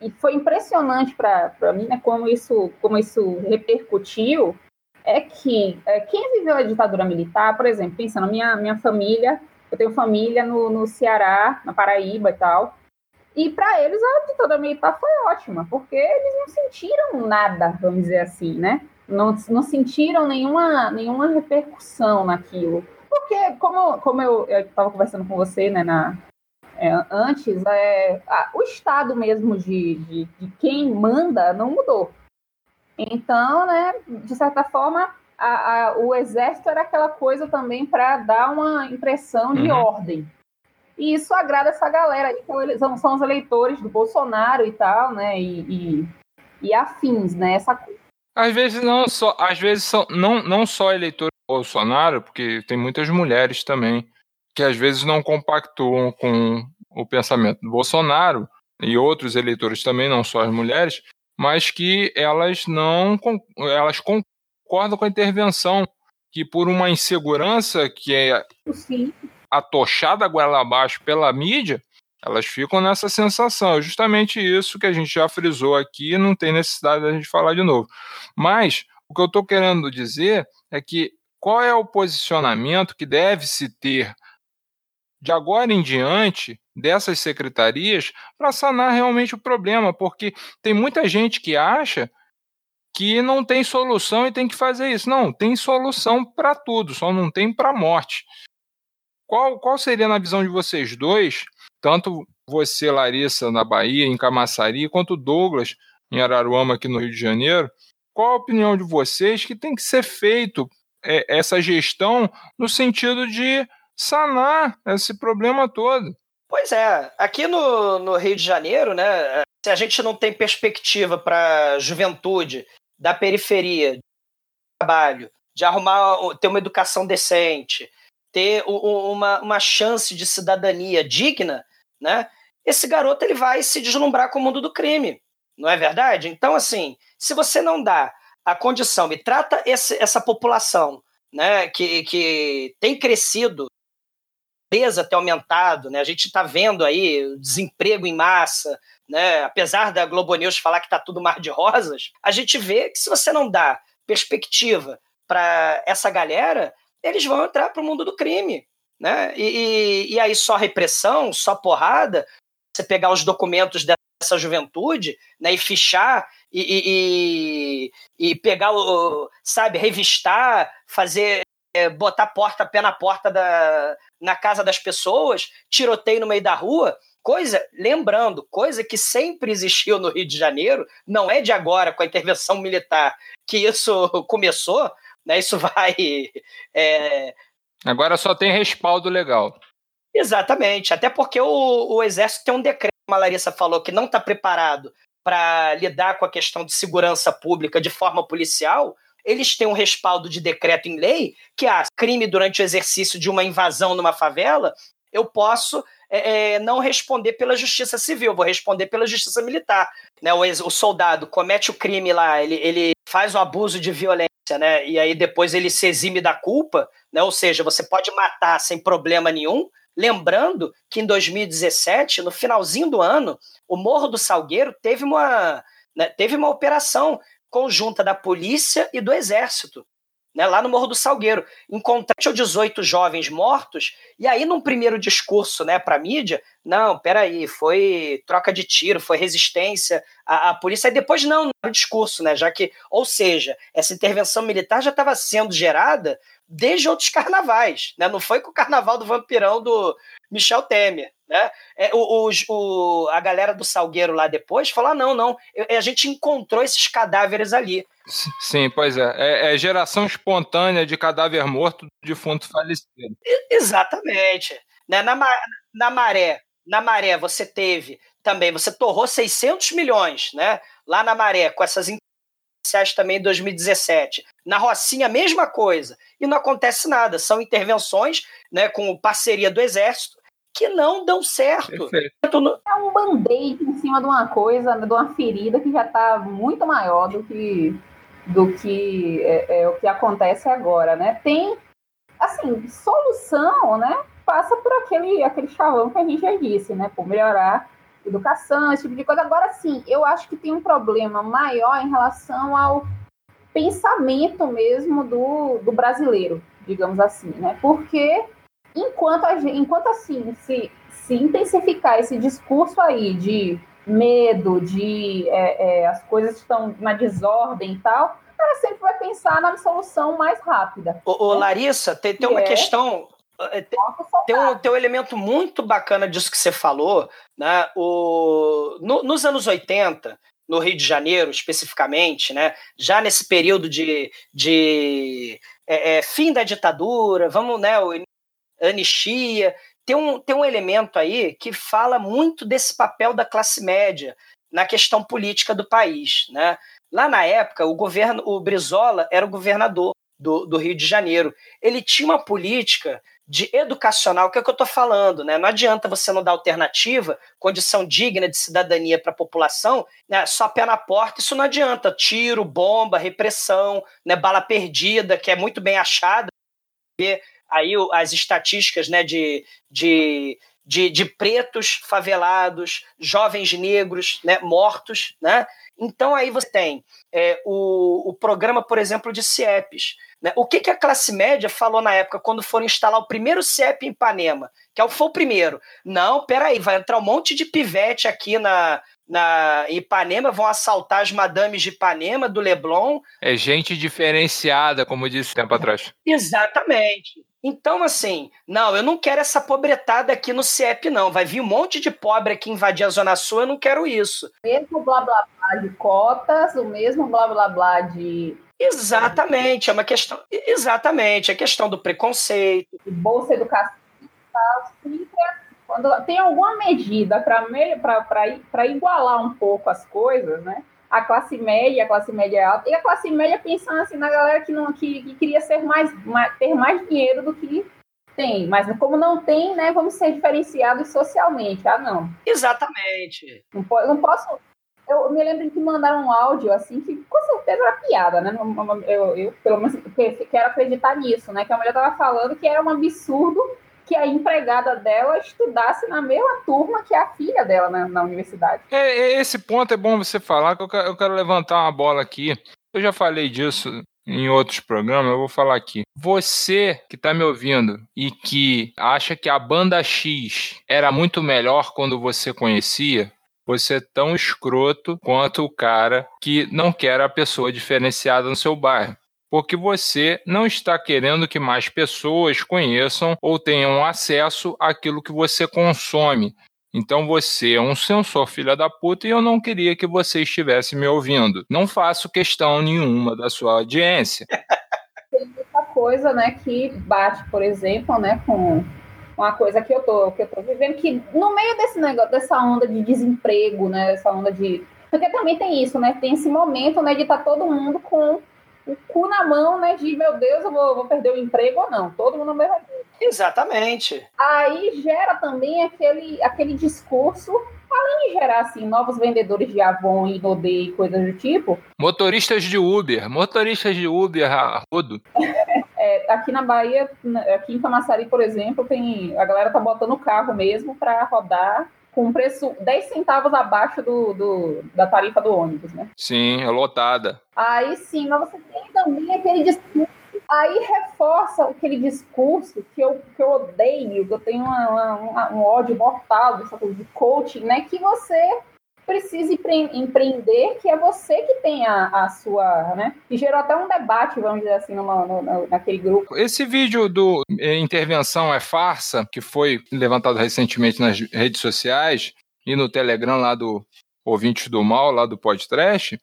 e foi impressionante para mim, né, como isso, como isso repercutiu, é que é, quem viveu a ditadura militar, por exemplo, pensando, minha, minha família, eu tenho família no, no Ceará, na Paraíba e tal, e para eles a ditadura militar foi ótima, porque eles não sentiram nada, vamos dizer assim, né? Não, não sentiram nenhuma, nenhuma repercussão naquilo. Porque, como, como eu estava conversando com você né, na, é, antes, é, a, o estado mesmo de, de, de, quem manda não mudou. Então, né, de certa forma, a, a, o exército era aquela coisa também para dar uma impressão de uhum. ordem. E isso agrada essa galera aí, que são, são os eleitores do Bolsonaro e tal, né? E, e, e afins, né? Essa... Às vezes não só, às vezes são não, não só eleitores do Bolsonaro, porque tem muitas mulheres também que às vezes não compactuam com o pensamento do Bolsonaro e outros eleitores também, não só as mulheres, mas que elas não elas concordam com a intervenção que por uma insegurança que é Sim atochada goela abaixo pela mídia, elas ficam nessa sensação. É justamente isso que a gente já frisou aqui, não tem necessidade da gente falar de novo. Mas o que eu estou querendo dizer é que qual é o posicionamento que deve se ter de agora em diante dessas secretarias para sanar realmente o problema, porque tem muita gente que acha que não tem solução e tem que fazer isso. Não, tem solução para tudo, só não tem para a morte. Qual, qual seria, na visão de vocês dois, tanto você, Larissa, na Bahia, em Camaçari, quanto Douglas, em Araruama, aqui no Rio de Janeiro, qual a opinião de vocês que tem que ser feito é, essa gestão no sentido de sanar esse problema todo? Pois é, aqui no, no Rio de Janeiro, né, se a gente não tem perspectiva para juventude da periferia, de trabalho, de arrumar, ter uma educação decente, ter uma, uma chance de cidadania digna, né? Esse garoto ele vai se deslumbrar com o mundo do crime, não é verdade? Então, assim, se você não dá a condição e trata esse, essa população, né, que, que tem crescido, presa tem aumentado, né? A gente está vendo aí desemprego em massa, né? Apesar da Globo News falar que está tudo mar de rosas, a gente vê que se você não dá perspectiva para essa galera, eles vão entrar para o mundo do crime. Né? E, e, e, aí só repressão, só porrada, você pegar os documentos dessa juventude né, e fichar e, e, e pegar o, sabe, revistar, fazer, é, botar porta, pé na porta da, na casa das pessoas, tiroteio no meio da rua, coisa, lembrando, coisa que sempre existiu no Rio de Janeiro, não é de agora com a intervenção militar que isso começou, né? Isso vai. É... Agora só tem respaldo legal. Exatamente, até porque o, o Exército tem um decreto, como a Larissa falou, que não está preparado para lidar com a questão de segurança pública de forma policial. Eles têm um respaldo de decreto em lei que, ah, crime durante o exercício de uma invasão numa favela, eu posso é, é não responder pela justiça civil, vou responder pela justiça militar. Né? O, o soldado comete o crime lá, ele, ele faz o abuso de violência né? E aí depois ele se exime da culpa, né? Ou seja, você pode matar sem problema nenhum. Lembrando que em 2017, no finalzinho do ano, o Morro do Salgueiro teve uma, né, teve uma operação conjunta da polícia e do exército né, lá no Morro do Salgueiro. Encontrei 18 jovens mortos, e aí, num primeiro discurso né, para a mídia, não, peraí, foi troca de tiro, foi resistência à, à polícia. Aí depois, não, no discurso, né, já que, ou seja, essa intervenção militar já estava sendo gerada desde outros carnavais, né? Não foi com o carnaval do vampirão do Michel Temer, né? É, o, o, a galera do Salgueiro lá depois falou: ah, não, não, a gente encontrou esses cadáveres ali. Sim, pois é. é. é. geração espontânea de cadáver morto do defunto falecido. Exatamente. Né? Na, na maré, na maré você teve também, você torrou 600 milhões, né? Lá na maré, com essas iniciais também em 2017. Na Rocinha, mesma coisa. E não acontece nada. São intervenções né, com parceria do Exército que não dão certo. É um band-aid em cima de uma coisa, de uma ferida que já está muito maior do que do que é, é, o que acontece agora, né? Tem, assim, solução, né? Passa por aquele, aquele chavão que a gente já disse, né? Por melhorar educação, esse tipo de coisa. Agora, sim, eu acho que tem um problema maior em relação ao pensamento mesmo do, do brasileiro, digamos assim, né? Porque enquanto, a gente, enquanto assim, se, se intensificar esse discurso aí de medo, de é, é, as coisas estão na desordem e tal, ela sempre vai pensar na solução mais rápida. Ô, ô né? Larissa, tem, tem uma é... questão. É, tem, tem, um, tem um elemento muito bacana disso que você falou. Né? O, no, nos anos 80, no Rio de Janeiro especificamente, né? já nesse período de, de é, é, fim da ditadura, vamos, né, anistia, tem um, tem um elemento aí que fala muito desse papel da classe média na questão política do país. Né? Lá na época, o governo, o Brizola era o governador do, do Rio de Janeiro. Ele tinha uma política de educacional, que é o que eu estou falando, né? Não adianta você não dar alternativa, condição digna de cidadania para a população, né? só pé na porta, isso não adianta. Tiro, bomba, repressão, né? bala perdida, que é muito bem achada aí as estatísticas né, de, de, de, de pretos favelados, jovens negros né, mortos. Né? Então aí você tem é, o, o programa, por exemplo, de CIEPs. Né? O que, que a classe média falou na época quando foram instalar o primeiro CIEP em Ipanema? Que é foi o primeiro. Não, peraí, vai entrar um monte de pivete aqui na, na Ipanema, vão assaltar as madames de Ipanema, do Leblon. É gente diferenciada, como disse tempo atrás. Exatamente. Então, assim, não, eu não quero essa pobretada aqui no CIEP, não. Vai vir um monte de pobre aqui invadir a Zona Sul, eu não quero isso. O mesmo blá blá blá de cotas, o mesmo blá blá blá de. Exatamente, é uma questão. Exatamente, é questão do preconceito. De bolsa educação, quando tem alguma medida para igualar um pouco as coisas, né? A classe média, a classe média alta, e a classe média pensando assim na galera que, não, que, que queria ser mais, mais, ter mais dinheiro do que tem, mas como não tem, né, vamos ser diferenciados socialmente. Ah, não. Exatamente. Não, não posso. Eu me lembro de que mandaram um áudio assim que com certeza era piada, né? Eu, eu pelo menos quero acreditar nisso, né? Que a mulher estava falando que era um absurdo que a empregada dela estudasse na mesma turma que a filha dela na, na universidade. É, é esse ponto é bom você falar, que eu quero, eu quero levantar uma bola aqui. Eu já falei disso em outros programas, eu vou falar aqui. Você que está me ouvindo e que acha que a banda X era muito melhor quando você conhecia, você é tão escroto quanto o cara que não quer a pessoa diferenciada no seu bairro. Porque você não está querendo que mais pessoas conheçam ou tenham acesso àquilo que você consome. Então você é um censor filha da puta e eu não queria que você estivesse me ouvindo. Não faço questão nenhuma da sua audiência. Tem muita coisa, né, que bate, por exemplo, né, com uma coisa que eu tô, que eu tô vivendo, que no meio desse negócio, dessa onda de desemprego, né, dessa onda de... Porque também tem isso, né, tem esse momento, né, de estar tá todo mundo com o cu na mão, né? De meu Deus, eu vou, vou perder o emprego ou não. Todo mundo vai perder. Exatamente. Aí gera também aquele, aquele discurso, além de gerar assim, novos vendedores de Avon e Nodê e coisas do tipo. Motoristas de Uber, motoristas de Uber a rodo. é, aqui na Bahia, aqui em Camaçari, por exemplo, tem a galera tá botando o carro mesmo para rodar com preço 10 centavos abaixo do, do, da tarifa do ônibus, né? Sim, é lotada. Aí sim, mas você tem também aquele discurso. Aí reforça aquele discurso que eu, que eu odeio, que eu tenho uma, uma, um ódio mortal dessa coisa de coaching, né? Que você precisa empreender, que é você que tem a, a sua, né? E gerou até um debate, vamos dizer assim, numa, naquele grupo. Esse vídeo do é, Intervenção é Farsa, que foi levantado recentemente nas redes sociais e no Telegram lá do Ouvintes do Mal, lá do podcast,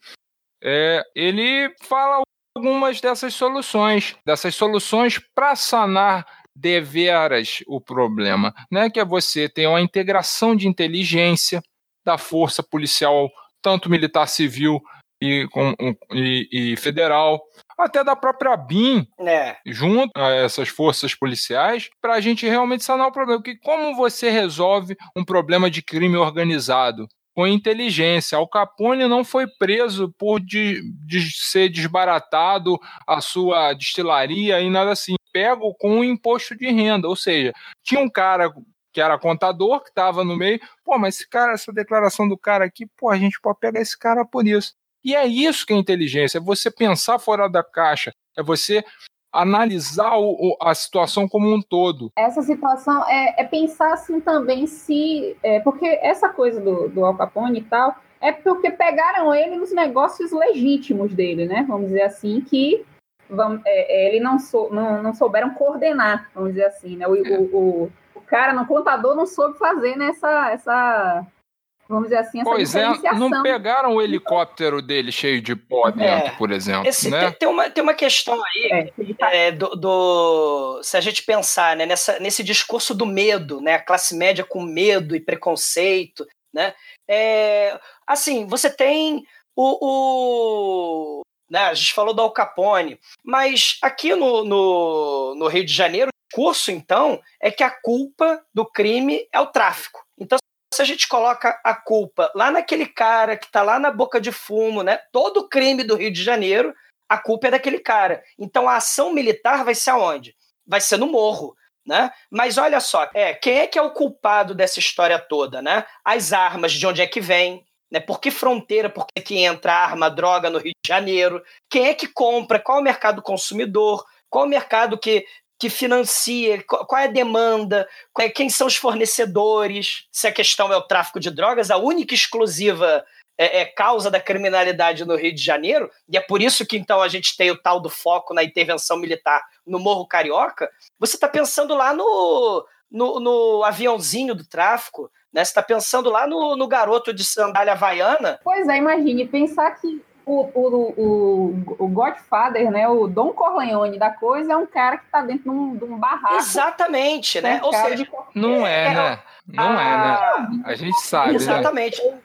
é, ele fala algumas dessas soluções, dessas soluções para sanar deveras o problema, né? Que é você ter uma integração de inteligência, da força policial, tanto militar civil e, com, e, e federal, até da própria BIM, é. junto a essas forças policiais, para a gente realmente sanar o problema. Porque como você resolve um problema de crime organizado? Com inteligência. Al Capone não foi preso por de, de ser desbaratado a sua destilaria e nada assim. Pego com o imposto de renda. Ou seja, tinha um cara que era contador, que estava no meio. Pô, mas esse cara, essa declaração do cara aqui, pô, a gente pode pegar esse cara por isso. E é isso que é inteligência, é você pensar fora da caixa, é você analisar o, a situação como um todo. Essa situação é, é pensar assim também se. É, porque essa coisa do, do Al Capone e tal, é porque pegaram ele nos negócios legítimos dele, né? Vamos dizer assim, que vamos, é, é ele não, sou, não, não souberam coordenar, vamos dizer assim, né? O, é. o, o, cara, no contador não soube fazer nessa, essa, vamos dizer assim, essa pois é, não pegaram o helicóptero dele cheio de pó é. dentro, é. por exemplo, Esse, né? Tem, tem, uma, tem uma questão aí, é, é, do, do, se a gente pensar né, nessa, nesse discurso do medo, né, a classe média com medo e preconceito, né, é, assim, você tem o, o né, a gente falou do Al Capone, mas aqui no, no, no Rio de Janeiro discurso, então, é que a culpa do crime é o tráfico. Então, se a gente coloca a culpa lá naquele cara que está lá na boca de fumo, né? Todo crime do Rio de Janeiro, a culpa é daquele cara. Então a ação militar vai ser aonde? Vai ser no morro. Né? Mas olha só, é, quem é que é o culpado dessa história toda? Né? As armas, de onde é que vem? Né? Por que fronteira? Por que, que entra arma, droga no Rio de Janeiro? Quem é que compra? Qual o mercado consumidor? Qual o mercado que que financia, qual é a demanda, é, quem são os fornecedores, se a questão é o tráfico de drogas, a única exclusiva é, é, causa da criminalidade no Rio de Janeiro, e é por isso que então a gente tem o tal do foco na intervenção militar no Morro Carioca, você está pensando lá no, no, no, aviãozinho do tráfico, né? Você está pensando lá no, no garoto de sandália havaiana. Pois é, imagine, pensar que o, o, o, o Godfather, né, o Don Corleone da coisa, é um cara que está dentro de um, de um barraco. Exatamente, né? Ou seja, de... não é, é, é né? Não ah, é, né? A gente sabe. Né? Exatamente. Né?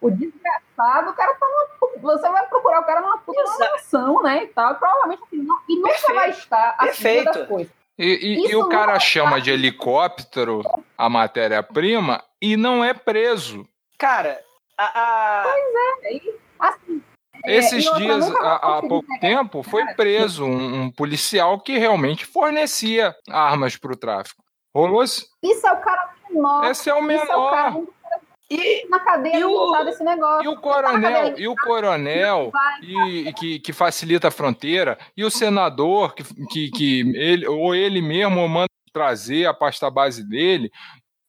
O desgraçado, o cara tá numa. Você vai procurar o cara numa puta nação, né? E tal. Provavelmente assim, não, e nunca Perfeito. vai estar acima das coisas. E, e, e o cara chama de helicóptero a matéria-prima e não é preso. Cara, a. a... Pois é, e, assim, é, Esses é, dias, há, há pouco tempo, foi preso um, um, policial que realmente fornecia armas para o tráfico. Rolou -se? Isso é o cara menor. Esse é o menor. e, na cadeia e o, desse negócio. E o coronel, e o coronel e, que, que facilita a fronteira, e o senador que, que, que ele, ou ele mesmo manda trazer a pasta base dele,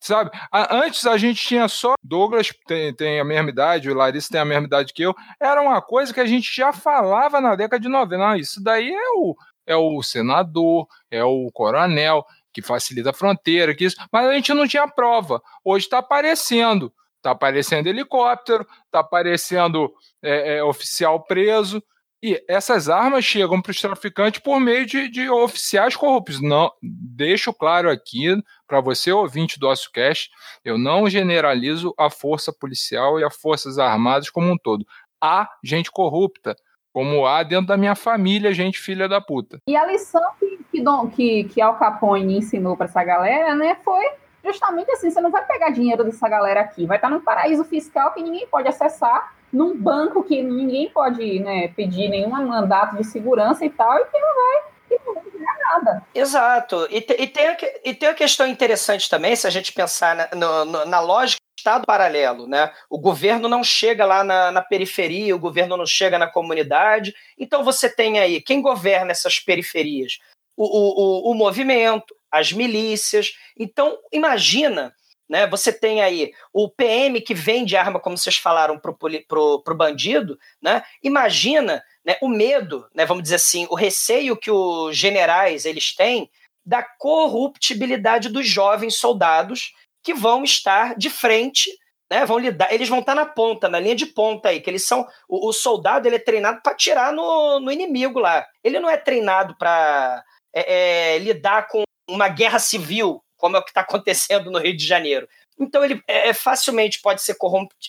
sabe? Antes a gente tinha só Douglas tem, tem a mesma idade, o Larissa tem a mesma idade que eu. Era uma coisa que a gente já falava na década de 90. Não, isso daí é o, é o senador, é o coronel que facilita a fronteira, que isso, mas a gente não tinha prova. Hoje está aparecendo. Está aparecendo helicóptero, está aparecendo é, é, oficial preso. E essas armas chegam para os traficantes por meio de, de, oficiais corruptos. Não, deixo claro aqui para você, ouvinte do OssoCast, eu não generalizo a força policial e as forças armadas como um todo. Há gente corrupta, como há dentro da minha família gente filha da puta. E a lição que, que, que, Al Capone ensinou para essa galera, né, foi justamente assim, você não vai pegar dinheiro dessa galera aqui, vai estar num paraíso fiscal que ninguém pode acessar, num banco que ninguém pode né, pedir nenhum mandato de segurança e tal, e que não vai Nada. Exato. E, te, e, tem a, e tem a questão interessante também, se a gente pensar na, no, na lógica do Estado paralelo, né? O governo não chega lá na, na, periferia, o governo não chega na comunidade. Então você tem aí quem governa essas periferias? O, o, o, o movimento, as milícias. Então, imagina né? Você tem aí o PM que vende arma, como vocês falaram, para o bandido. Né? Imagina né, o medo, né, vamos dizer assim, o receio que os generais eles têm da corruptibilidade dos jovens soldados que vão estar de frente, né, vão lidar, eles vão estar na ponta, na linha de ponta aí, que eles são o, o soldado ele é treinado para atirar no, no inimigo lá. Ele não é treinado para é, é, lidar com uma guerra civil, como é o que está acontecendo no Rio de Janeiro. Então ele é, é facilmente pode ser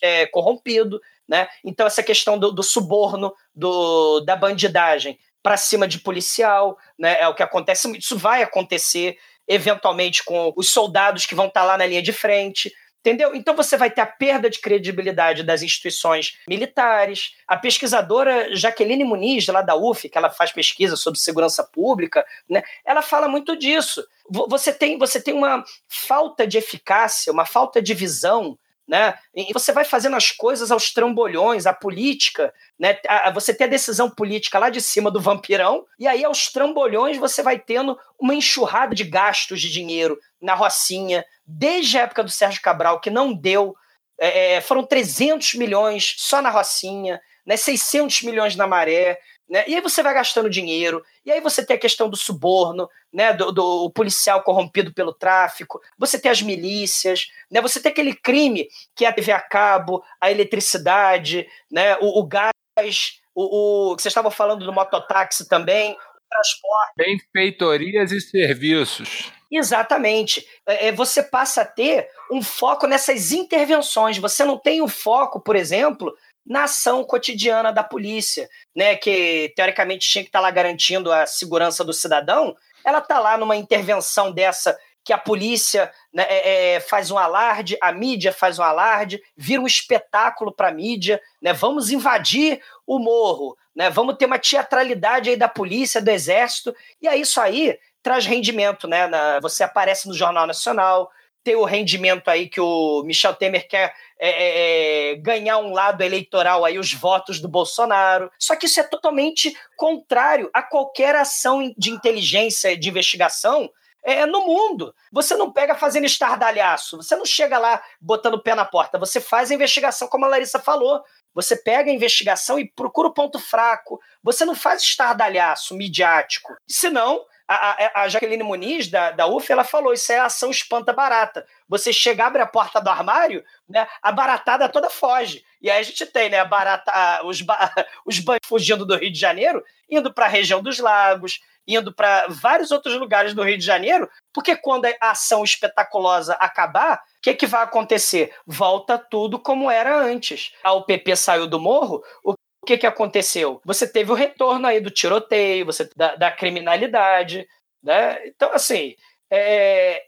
é, corrompido, né? Então essa questão do, do suborno, do, da bandidagem para cima de policial, né? É o que acontece. Isso vai acontecer eventualmente com os soldados que vão estar tá lá na linha de frente. Entendeu? Então você vai ter a perda de credibilidade das instituições militares. A pesquisadora Jaqueline Muniz, lá da UF, que ela faz pesquisa sobre segurança pública, né, ela fala muito disso. Você tem, você tem uma falta de eficácia, uma falta de visão né? E você vai fazendo as coisas aos trambolhões, a política, né? Você tem a decisão política lá de cima do vampirão, e aí aos trambolhões você vai tendo uma enxurrada de gastos de dinheiro na Rocinha, desde a época do Sérgio Cabral, que não deu. É, é foram 300 milhões só na Rocinha, né? 600 milhões na Maré, né? E aí você vai gastando dinheiro, e aí você tem a questão do suborno, né? do, do policial corrompido pelo tráfico, você tem as milícias, né? você tem aquele crime que é a TV a cabo, a eletricidade, né? o, o gás, o, o, que vocês estavam falando do mototáxi também, o transporte. Benfeitorias e serviços. Exatamente. É, é, você passa a ter um foco nessas intervenções. Você não tem o um foco, por exemplo, na ação cotidiana da polícia, né, que teoricamente tinha que estar tá lá garantindo a segurança do cidadão, ela está lá numa intervenção dessa que a polícia né, é, é, faz um alarde, a mídia faz um alarde, vira um espetáculo para a mídia, né, vamos invadir o morro, né, vamos ter uma teatralidade aí da polícia, do exército, e aí isso aí traz rendimento, né, na, você aparece no Jornal Nacional, ter o rendimento aí que o Michel Temer quer é, é, é, ganhar um lado eleitoral aí, os votos do Bolsonaro. Só que isso é totalmente contrário a qualquer ação de inteligência, de investigação é, no mundo. Você não pega fazendo estardalhaço, você não chega lá botando o pé na porta, você faz a investigação, como a Larissa falou. Você pega a investigação e procura o ponto fraco. Você não faz estardalhaço midiático. Senão, a, a, Jaqueline Muniz, da, da UF, ela falou: isso é ação espanta barata. Você chega, abre a porta do armário, né, a baratada toda foge. E aí a gente tem né, a barata, os, ba, os banhos fugindo do Rio de Janeiro, indo para a região dos lagos, indo para vários outros lugares do Rio de Janeiro, porque quando a ação espetaculosa acabar, o que, que vai acontecer? Volta tudo como era antes. A UPP saiu do morro, o que, que aconteceu? Você teve o retorno aí do tiroteio, você da, da criminalidade, né? Então, assim, é,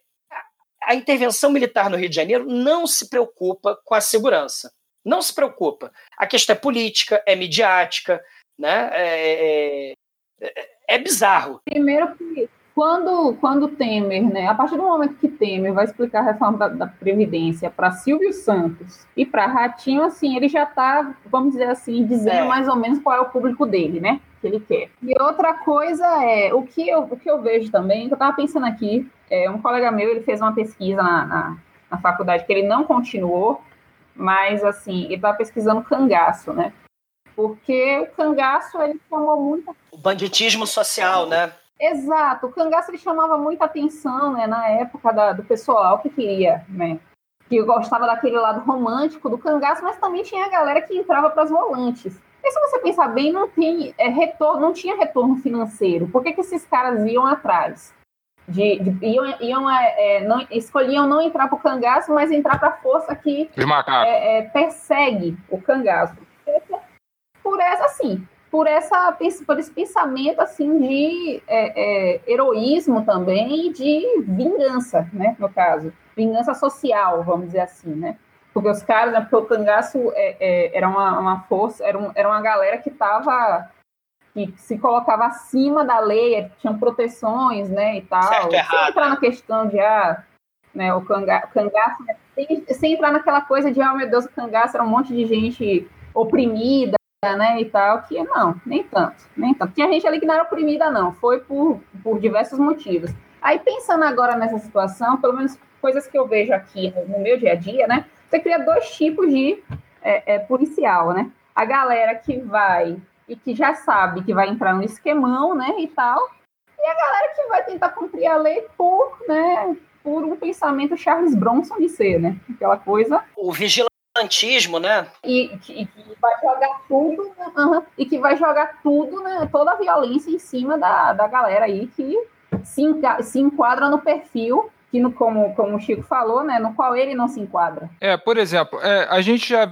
a intervenção militar no Rio de Janeiro não se preocupa com a segurança. Não se preocupa. A questão é política, é midiática, né? É, é, é bizarro. Primeiro quando, quando Temer, né, a partir do momento que Temer vai explicar a reforma da, da Previdência para Silvio Santos e para Ratinho, assim, ele já está, vamos dizer assim, dizendo é. mais ou menos qual é o público dele, né? Que ele quer. E outra coisa é, o que eu, o que eu vejo também, que eu estava pensando aqui, é, um colega meu, ele fez uma pesquisa na, na, na faculdade que ele não continuou, mas, assim, ele estava pesquisando cangaço, né? Porque o cangaço, ele chamou muita... O banditismo social, né? Exato, o cangaço ele chamava muita atenção, né, na época da, do pessoal que queria, né, que gostava daquele lado romântico do cangaço, mas também tinha a galera que entrava para as volantes. E se você pensar bem, não tem é, retorno, não tinha retorno financeiro. Por que, que esses caras iam atrás? De, de iam, iam é, é não, escolhiam não entrar para o cangaço, mas entrar para a força que é, é, persegue o cangaço. Por essa, assim, por, essa, por esse pensamento assim de é, é, heroísmo também e de vingança, né, no caso. Vingança social, vamos dizer assim, né? Porque os caras, né, porque o cangaço é, é era uma, uma, força, era, um, era uma galera que estava que se colocava acima da lei, tinham proteções, né, e tal. Certo, sem entrar na questão de, ah, né, o canga, cangaço, né, sem, sem entrar naquela coisa de, ah, meu Deus, o cangaço era um monte de gente oprimida, né, e tal, que não, nem tanto, nem tanto. Tinha gente ali que não era oprimida, não, foi por, por diversos motivos. Aí, pensando agora nessa situação, pelo menos coisas que eu vejo aqui no, meu dia a dia, né, você cria dois tipos de é, é, policial, né? A galera que vai e que já sabe que vai entrar no esquemão, né, e tal, e a galera que vai tentar cumprir a lei por, né, por um pensamento Charles Bronson de ser, né? Aquela coisa. O vigilante gigantismo, né? E, que vai jogar tudo, uhum, e que vai jogar tudo, né, toda a violência em cima da, da galera aí que se, se enquadra no perfil que, no, como, como o Chico falou, né, no qual ele não se enquadra. É, por exemplo, é, a gente já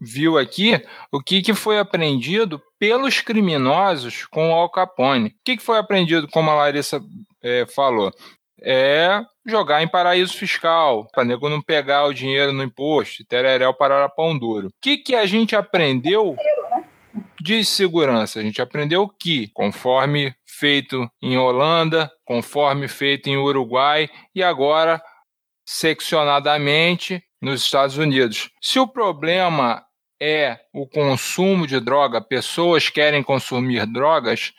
viu aqui o que, que foi aprendido pelos criminosos com o Al Capone. O que, que foi aprendido, como a Larissa é, falou? É jogar em paraíso fiscal, para nego não pegar o dinheiro no imposto, tereréu para pão duro. O que, que a gente aprendeu de segurança? A gente aprendeu que, conforme feito em Holanda, conforme feito em Uruguai e agora seccionadamente nos Estados Unidos. Se o problema é o consumo de droga, pessoas querem consumir drogas,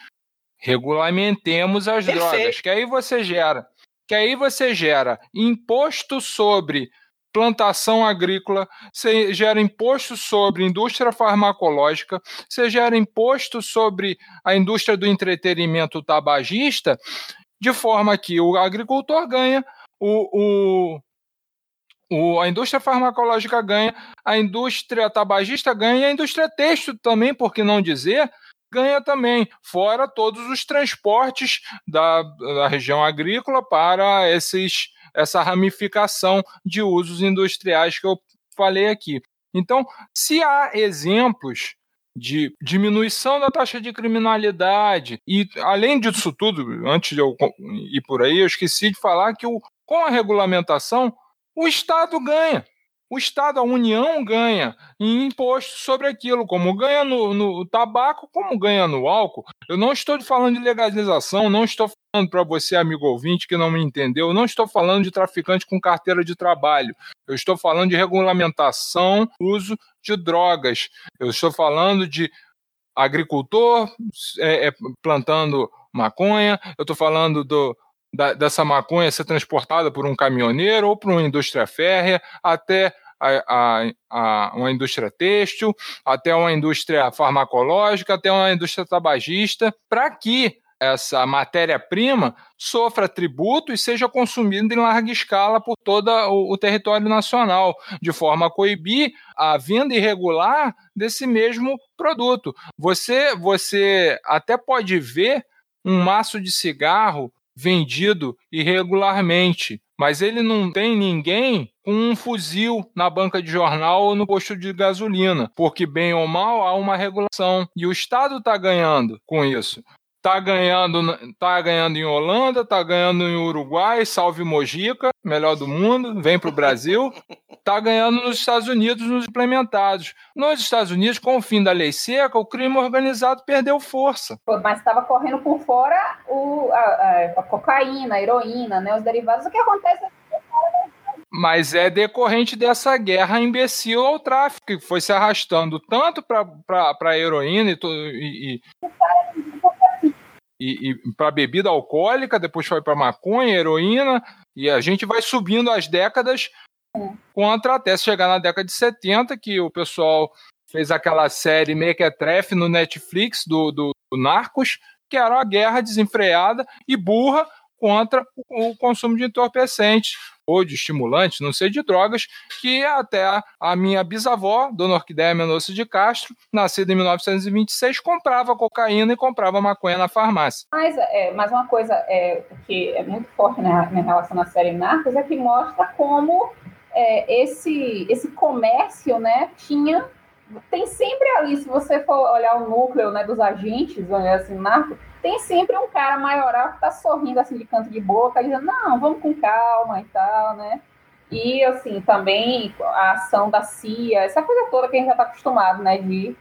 regulamentemos as Perfeito. drogas, que aí você gera que aí você gera imposto sobre plantação agrícola, você gera imposto sobre indústria farmacológica, você gera imposto sobre a indústria do entretenimento tabagista, de forma que o agricultor ganha, o, o, o, a indústria farmacológica ganha, a indústria tabagista ganha a indústria têxtil também, por que não dizer, ganha também, fora todos os transportes da, da região agrícola para esses, essa ramificação de usos industriais que eu falei aqui. Então, se há exemplos de diminuição da taxa de criminalidade. E, além disso tudo, antes de eu ir por aí, eu esqueci de falar que o, com a regulamentação, o Estado ganha o Estado, a União ganha em imposto sobre aquilo, como ganha no, no, tabaco, como ganha no álcool. Eu não estou falando de legalização, não estou falando para você, amigo ouvinte, que não me entendeu, não estou falando de traficante com carteira de trabalho. Eu estou falando de regulamentação, uso de drogas. Eu estou falando de agricultor é, é, plantando maconha, eu estou falando do, da, dessa maconha ser transportada por um caminhoneiro ou por uma indústria férrea até a, a, a, uma indústria têxtil, até uma indústria farmacológica, até uma indústria tabagista, para que essa matéria-prima sofra tributo e seja consumida em larga escala por todo o, o, território nacional, de forma a coibir a venda irregular desse mesmo produto. Você, você até pode ver um maço de cigarro vendido irregularmente, mas ele não tem ninguém com um fuzil na banca de jornal ou no posto de gasolina, porque bem ou mal há uma regulação e o Estado está ganhando com isso. Tá ganhando, tá ganhando em Holanda, tá ganhando em Uruguai, salve Mojica, melhor do mundo, vem para o Brasil. Tá ganhando nos Estados Unidos nos implementados. Nos Estados Unidos, com o fim da lei seca, o crime organizado perdeu força. Mas estava correndo por fora o, a, a, cocaína, a heroína, né, os derivados. O que acontece mas é decorrente dessa guerra imbecil ao tráfico, que foi se arrastando tanto para a heroína e, e, e, e para bebida alcoólica, depois foi para maconha, heroína, e a gente vai subindo as décadas contra até chegar na década de 70, que o pessoal fez aquela série Mequetrefe no Netflix do, do, do Narcos, que era uma guerra desenfreada e burra contra o consumo de entorpecentes ou de estimulantes, não sei, de drogas, que até a minha bisavó, Dona Orquídea Mendonça de Castro, nascida em 1926, comprava cocaína e comprava maconha na farmácia. Mas, é, mas uma coisa é, que é muito forte né, em relação à série Narcos é que mostra como é, esse, esse comércio né, tinha tem sempre ali, se você for olhar o núcleo né, dos agentes, assim, narco, tem sempre um cara maioral que tá sorrindo assim de canto de boca, dizendo, não, vamos com calma e tal, né? E assim, também a ação da CIA, essa coisa toda que a gente já está acostumado, né, de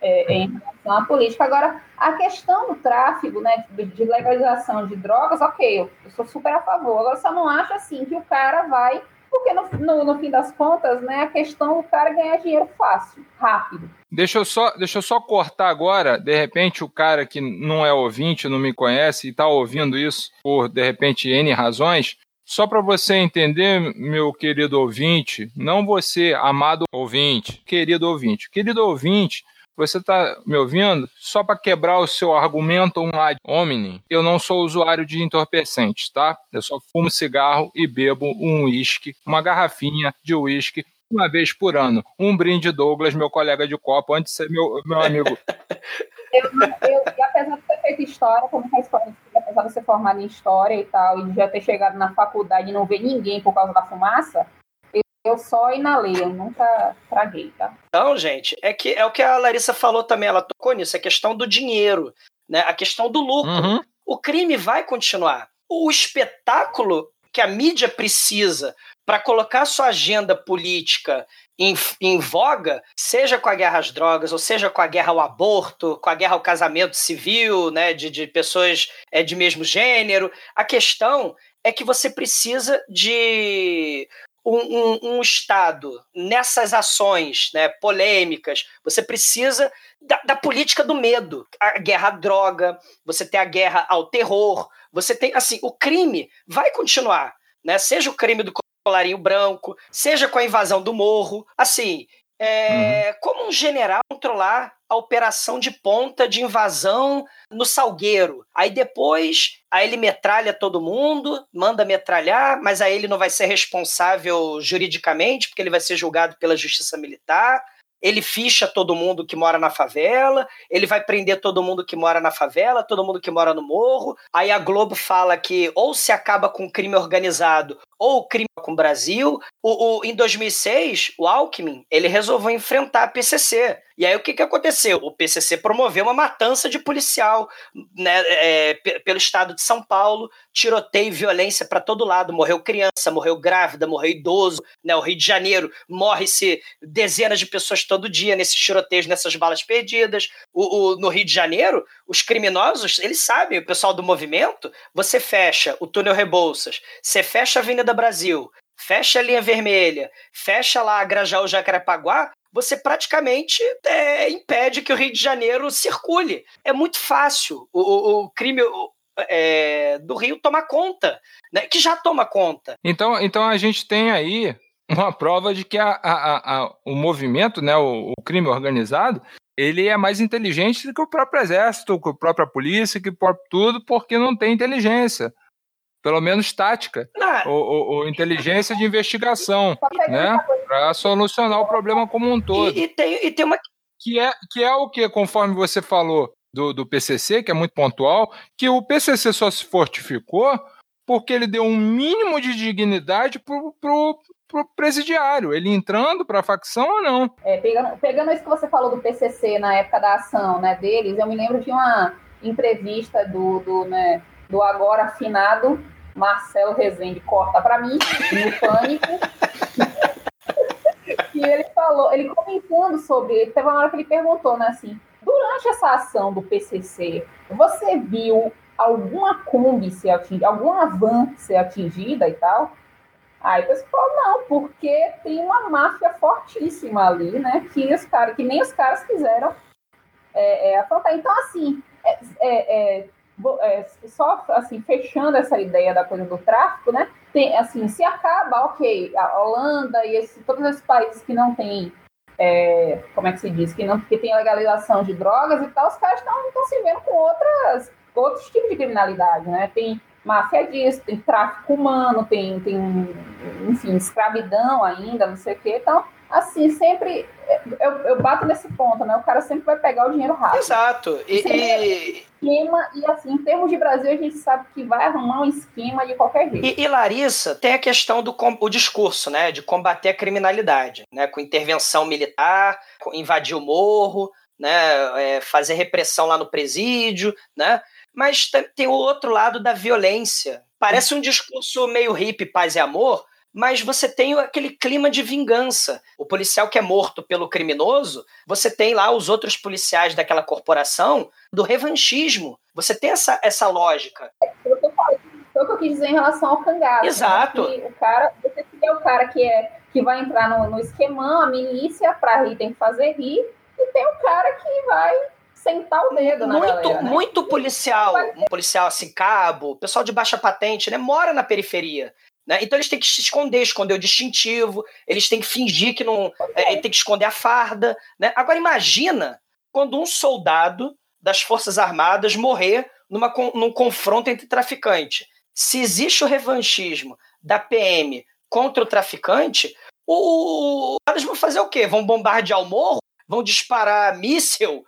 é, em relação à política. Agora, a questão do tráfico, né, de legalização de drogas, ok, eu, eu sou super a favor. Agora, só não acho assim que o cara vai porque no, no, no, fim das contas, né, a questão do cara ganhar dinheiro fácil, rápido. Deixa eu, só, deixa eu só cortar agora, de repente o cara que não é ouvinte, não me conhece e está ouvindo isso por, de repente, N razões, só para você entender, meu querido ouvinte, não você, amado ouvinte, querido ouvinte. Querido ouvinte, você está me ouvindo? Só para quebrar o seu argumento um ad hominem, eu não sou usuário de entorpecentes, tá? Eu só fumo cigarro e bebo um uísque, uma garrafinha de uísque uma vez por ano. Um brinde Douglas, meu colega de copo, antes de ser meu, meu amigo. eu, eu, apesar de ter feito história, como escola, apesar de ser formado em história e tal, e de já ter chegado na faculdade e não ver ninguém por causa da fumaça, eu só inalei, eu nunca traguei, tá? Então, gente, é que é o que a Larissa falou também, ela tocou nisso, a questão do dinheiro, né? A questão do lucro. Uhum. O crime vai continuar. O espetáculo que a mídia precisa para colocar sua agenda política em, em, voga, seja com a guerra às drogas, ou seja com a guerra ao aborto, com a guerra ao casamento civil, né, de, de pessoas é, de mesmo gênero. A questão é que você precisa de um, um, um, Estado nessas ações né, polêmicas, você precisa da, da, política do medo. A guerra à droga, você tem a guerra ao terror, você tem, assim, o crime vai continuar, né? Seja o crime do colarinho branco, seja com a invasão do morro, assim, é, uhum. como um general controlar a operação de ponta de invasão no Salgueiro. Aí depois, aí ele metralha todo mundo, manda metralhar, mas aí ele não vai ser responsável juridicamente, porque ele vai ser julgado pela justiça militar ele ficha todo mundo que mora na favela, ele vai prender todo mundo que mora na favela, todo mundo que mora no morro. Aí a Globo fala que ou se acaba com o crime organizado ou o crime com o Brasil. O, o, em 2006, o Alckmin ele resolveu enfrentar a PCC. E aí o que, que aconteceu? O PCC promoveu uma matança de policial né, é, pelo estado de São Paulo, tiroteio e violência para todo lado. Morreu criança, morreu grávida, morreu idoso. Né, o Rio de Janeiro morre-se dezenas de pessoas todo dia nesses tiroteios, nessas balas perdidas. O, o, no Rio de Janeiro, os criminosos, eles sabem, o pessoal do movimento, você fecha o túnel Rebouças, você fecha a Avenida Brasil, fecha a linha vermelha, fecha lá a Grajaú Jacarepaguá, você praticamente é, impede que o Rio de Janeiro circule. É muito fácil o, o, o crime é, do Rio tomar conta, né? que já toma conta. Então, então a gente tem aí uma prova de que a, a, a, o movimento, né, o, o, crime organizado, ele é mais inteligente do que o próprio exército, que a própria polícia, que tudo, porque não tem inteligência pelo menos tática, ou, ou, ou, inteligência de investigação, né? Para solucionar o problema como um todo. E, e, tem, e tem uma. Que é, que é o que, conforme você falou, do, do PCC, que é muito pontual, que o PCC só se fortificou porque ele deu um mínimo de dignidade pro, pro, pro presidiário, ele entrando para a facção ou não. É, pegando, pegando isso que você falou do PCC na época da ação né, deles, eu me lembro de uma entrevista do, do, né, do agora afinado Marcelo Rezende, corta para mim, no Pânico, e ele falou, ele comentando sobre, teve uma hora que ele perguntou, né, assim, durante essa ação do PCC, você viu alguma Kombi ser atingida, alguma van ser atingida e tal? Aí você falou, não, porque tem uma máfia fortíssima ali, né? Que os caras, que nem os caras quiseram é, é, afrontar. Então, assim, é, é, é, só assim, fechando essa ideia da coisa do tráfico, né? Tem, assim, se acaba, ok, a Holanda e esse, todos esses países que não têm é, como é que se diz, que não que tem legalização de drogas e tal, os caras estão se vendo com outras outros tipos de criminalidade, né? Tem máfia disso, tem tráfico humano, tem, tem enfim, escravidão ainda, não sei o quê. Então, assim, sempre eu, eu bato nesse ponto, né? O cara sempre vai pegar o dinheiro rápido. Exato. E, e... Esquema, e assim, em termos de Brasil, a gente sabe que vai arrumar um esquema de qualquer jeito. E, e Larissa, tem a questão do o discurso, né? De combater a criminalidade, né? Com intervenção militar, invadir o morro, né? É, fazer repressão lá no presídio, né? Mas tem o outro lado da violência. Parece um discurso meio hippie, paz e amor, mas você tem aquele clima de vingança. O policial que é morto pelo criminoso, você tem lá os outros policiais daquela corporação do revanchismo. Você tem essa, essa lógica. Foi o que eu falei, foi o que eu quis dizer em relação ao cangaço. Né? Exato. Né? o cara, você tem o cara que, é, que vai entrar no, no esquemão, a milícia, para rir tem que fazer rir, e tem o cara que vai sentar o dedo na muito, galera, né? Muito policial, um policial assim, cabo, pessoal de baixa patente, né? Mora na periferia. Né? Então eles têm que se esconder, esconder o distintivo, eles têm que fingir que não. É, tem que esconder a farda. Né? Agora imagina quando um soldado das Forças Armadas morrer numa, num confronto entre traficantes. Se existe o revanchismo da PM contra o traficante, o, eles vão fazer o quê? Vão bombardear o morro? Vão disparar míssil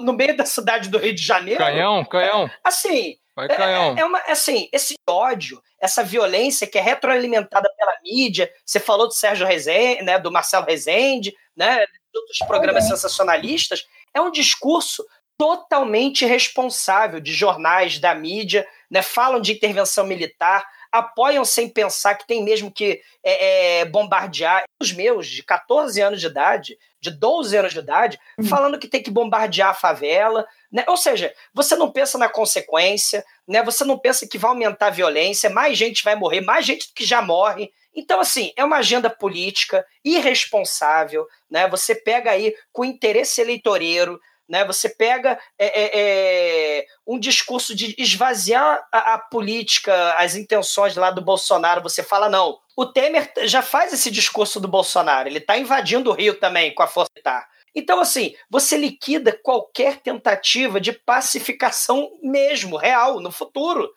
no meio da cidade do Rio de Janeiro. Canhão, canhão. Assim, Vai canhão. É, é, uma, assim, esse ódio, essa violência que é retroalimentada pela mídia. Você falou do Sérgio Rezende, né, do Marcelo Rezende, né, de outros programas é. sensacionalistas. É um discurso totalmente irresponsável de jornais, da mídia, né, falam de intervenção militar, apoiam sem pensar que tem mesmo que é, é, bombardear. Os meus, de 14 anos de idade, de 12 anos de idade, hum. falando que tem que bombardear a favela. Né? Ou seja, você não pensa na consequência, né? você não pensa que vai aumentar a violência, mais gente vai morrer, mais gente que já morre. Então, assim, é uma agenda política irresponsável, né? Você pega aí com interesse eleitoreiro, né? Você pega é, é, é, um discurso de esvaziar a, a, política, as intenções lá do Bolsonaro. Você fala, não. O Temer já faz esse discurso do Bolsonaro. Ele está invadindo o Rio também com a força militar. Então, assim, você liquida qualquer tentativa de pacificação mesmo, real, no futuro.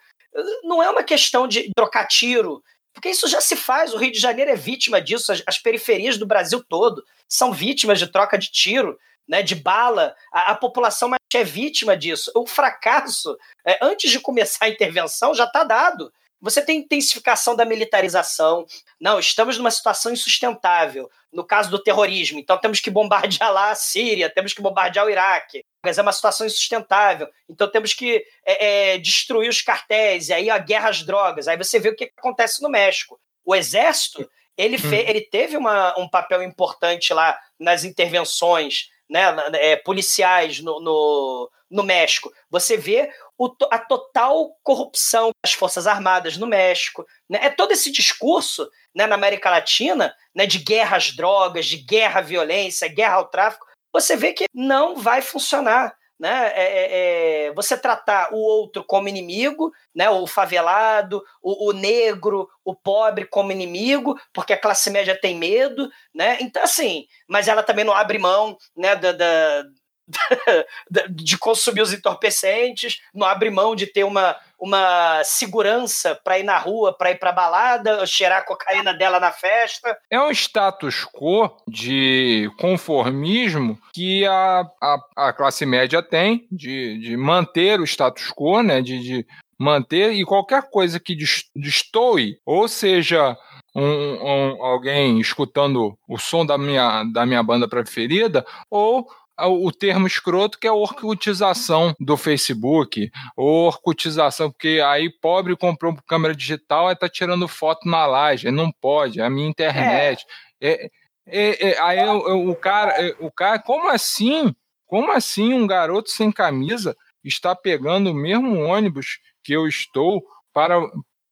Não é uma questão de trocar tiro, porque isso já se faz. O Rio de Janeiro é vítima disso, as, as periferias do Brasil todo são vítimas de troca de tiro né, de bala, a, a população mais é vítima disso. O fracasso, é, antes de começar a intervenção, já está dado. Você tem intensificação da militarização. Não, estamos numa situação insustentável. No caso do terrorismo, então temos que bombardear lá a Síria, temos que bombardear o Iraque. Mas é uma situação insustentável. Então temos que é, é, destruir os cartéis, e aí a guerra às drogas. Aí você vê o que acontece no México. O exército, ele, fe, hum. ele teve uma, um papel importante lá nas intervenções né, é, policiais no, no, no, México. Você vê o, a total corrupção das Forças Armadas no México. Né? É todo esse discurso né, na América Latina né, de guerra às drogas, de guerra à violência, guerra ao tráfico. Você vê que não vai funcionar né? É, é, é, você tratar o outro como inimigo, né? O favelado, o, o, negro, o pobre como inimigo, porque a classe média tem medo, né? Então assim, mas ela também não abre mão, né? Da, da de consumir os entorpecentes, não abre mão de ter uma, uma segurança para ir na rua, para ir para balada, cheirar a cocaína dela na festa. É um status quo de conformismo que a, a, a classe média tem, de, de manter o status quo, né? de, de manter, e qualquer coisa que destoe, ou seja, um, um, alguém escutando o som da minha, da minha banda preferida, ou o termo escroto que é orcutização do Facebook, orcutização, porque aí pobre comprou câmera digital e tá tirando foto na laje, não pode, é a minha internet. É. É, é, é aí o, o, cara, é, o cara, como assim? Como assim um garoto sem camisa está pegando o mesmo ônibus que eu estou para,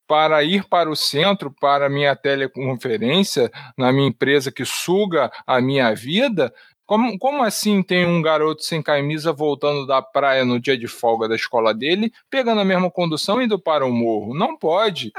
para ir para o centro, para a minha teleconferência, na minha empresa que suga a minha vida, como, como assim tem um garoto sem camisa voltando da praia no dia de folga da escola dele, pegando a mesma condução e indo para o morro? Não pode.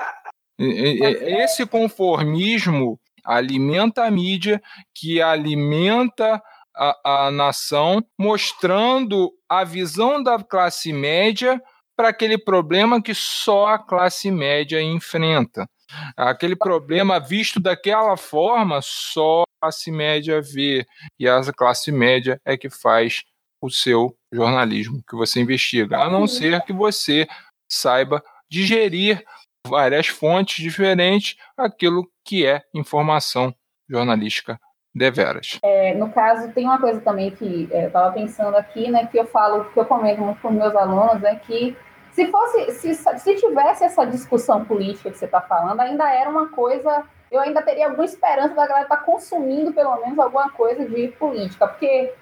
Esse conformismo alimenta a mídia, que alimenta a, a nação, mostrando a visão da classe média para aquele problema que só a classe média enfrenta. Aquele problema visto daquela forma, só a classe média vê. E a classe média é que faz o seu jornalismo, que você investiga. A não ser que você saiba digerir várias fontes diferentes aquilo que é informação jornalística deveras. É, no caso, tem uma coisa também que é, eu estava pensando aqui, né, que eu falo, que eu comento muito com meus alunos, é que se fosse, se, se tivesse essa discussão política que você está falando, ainda era uma coisa. Eu ainda teria alguma esperança da galera estar tá consumindo pelo menos alguma coisa de política, porque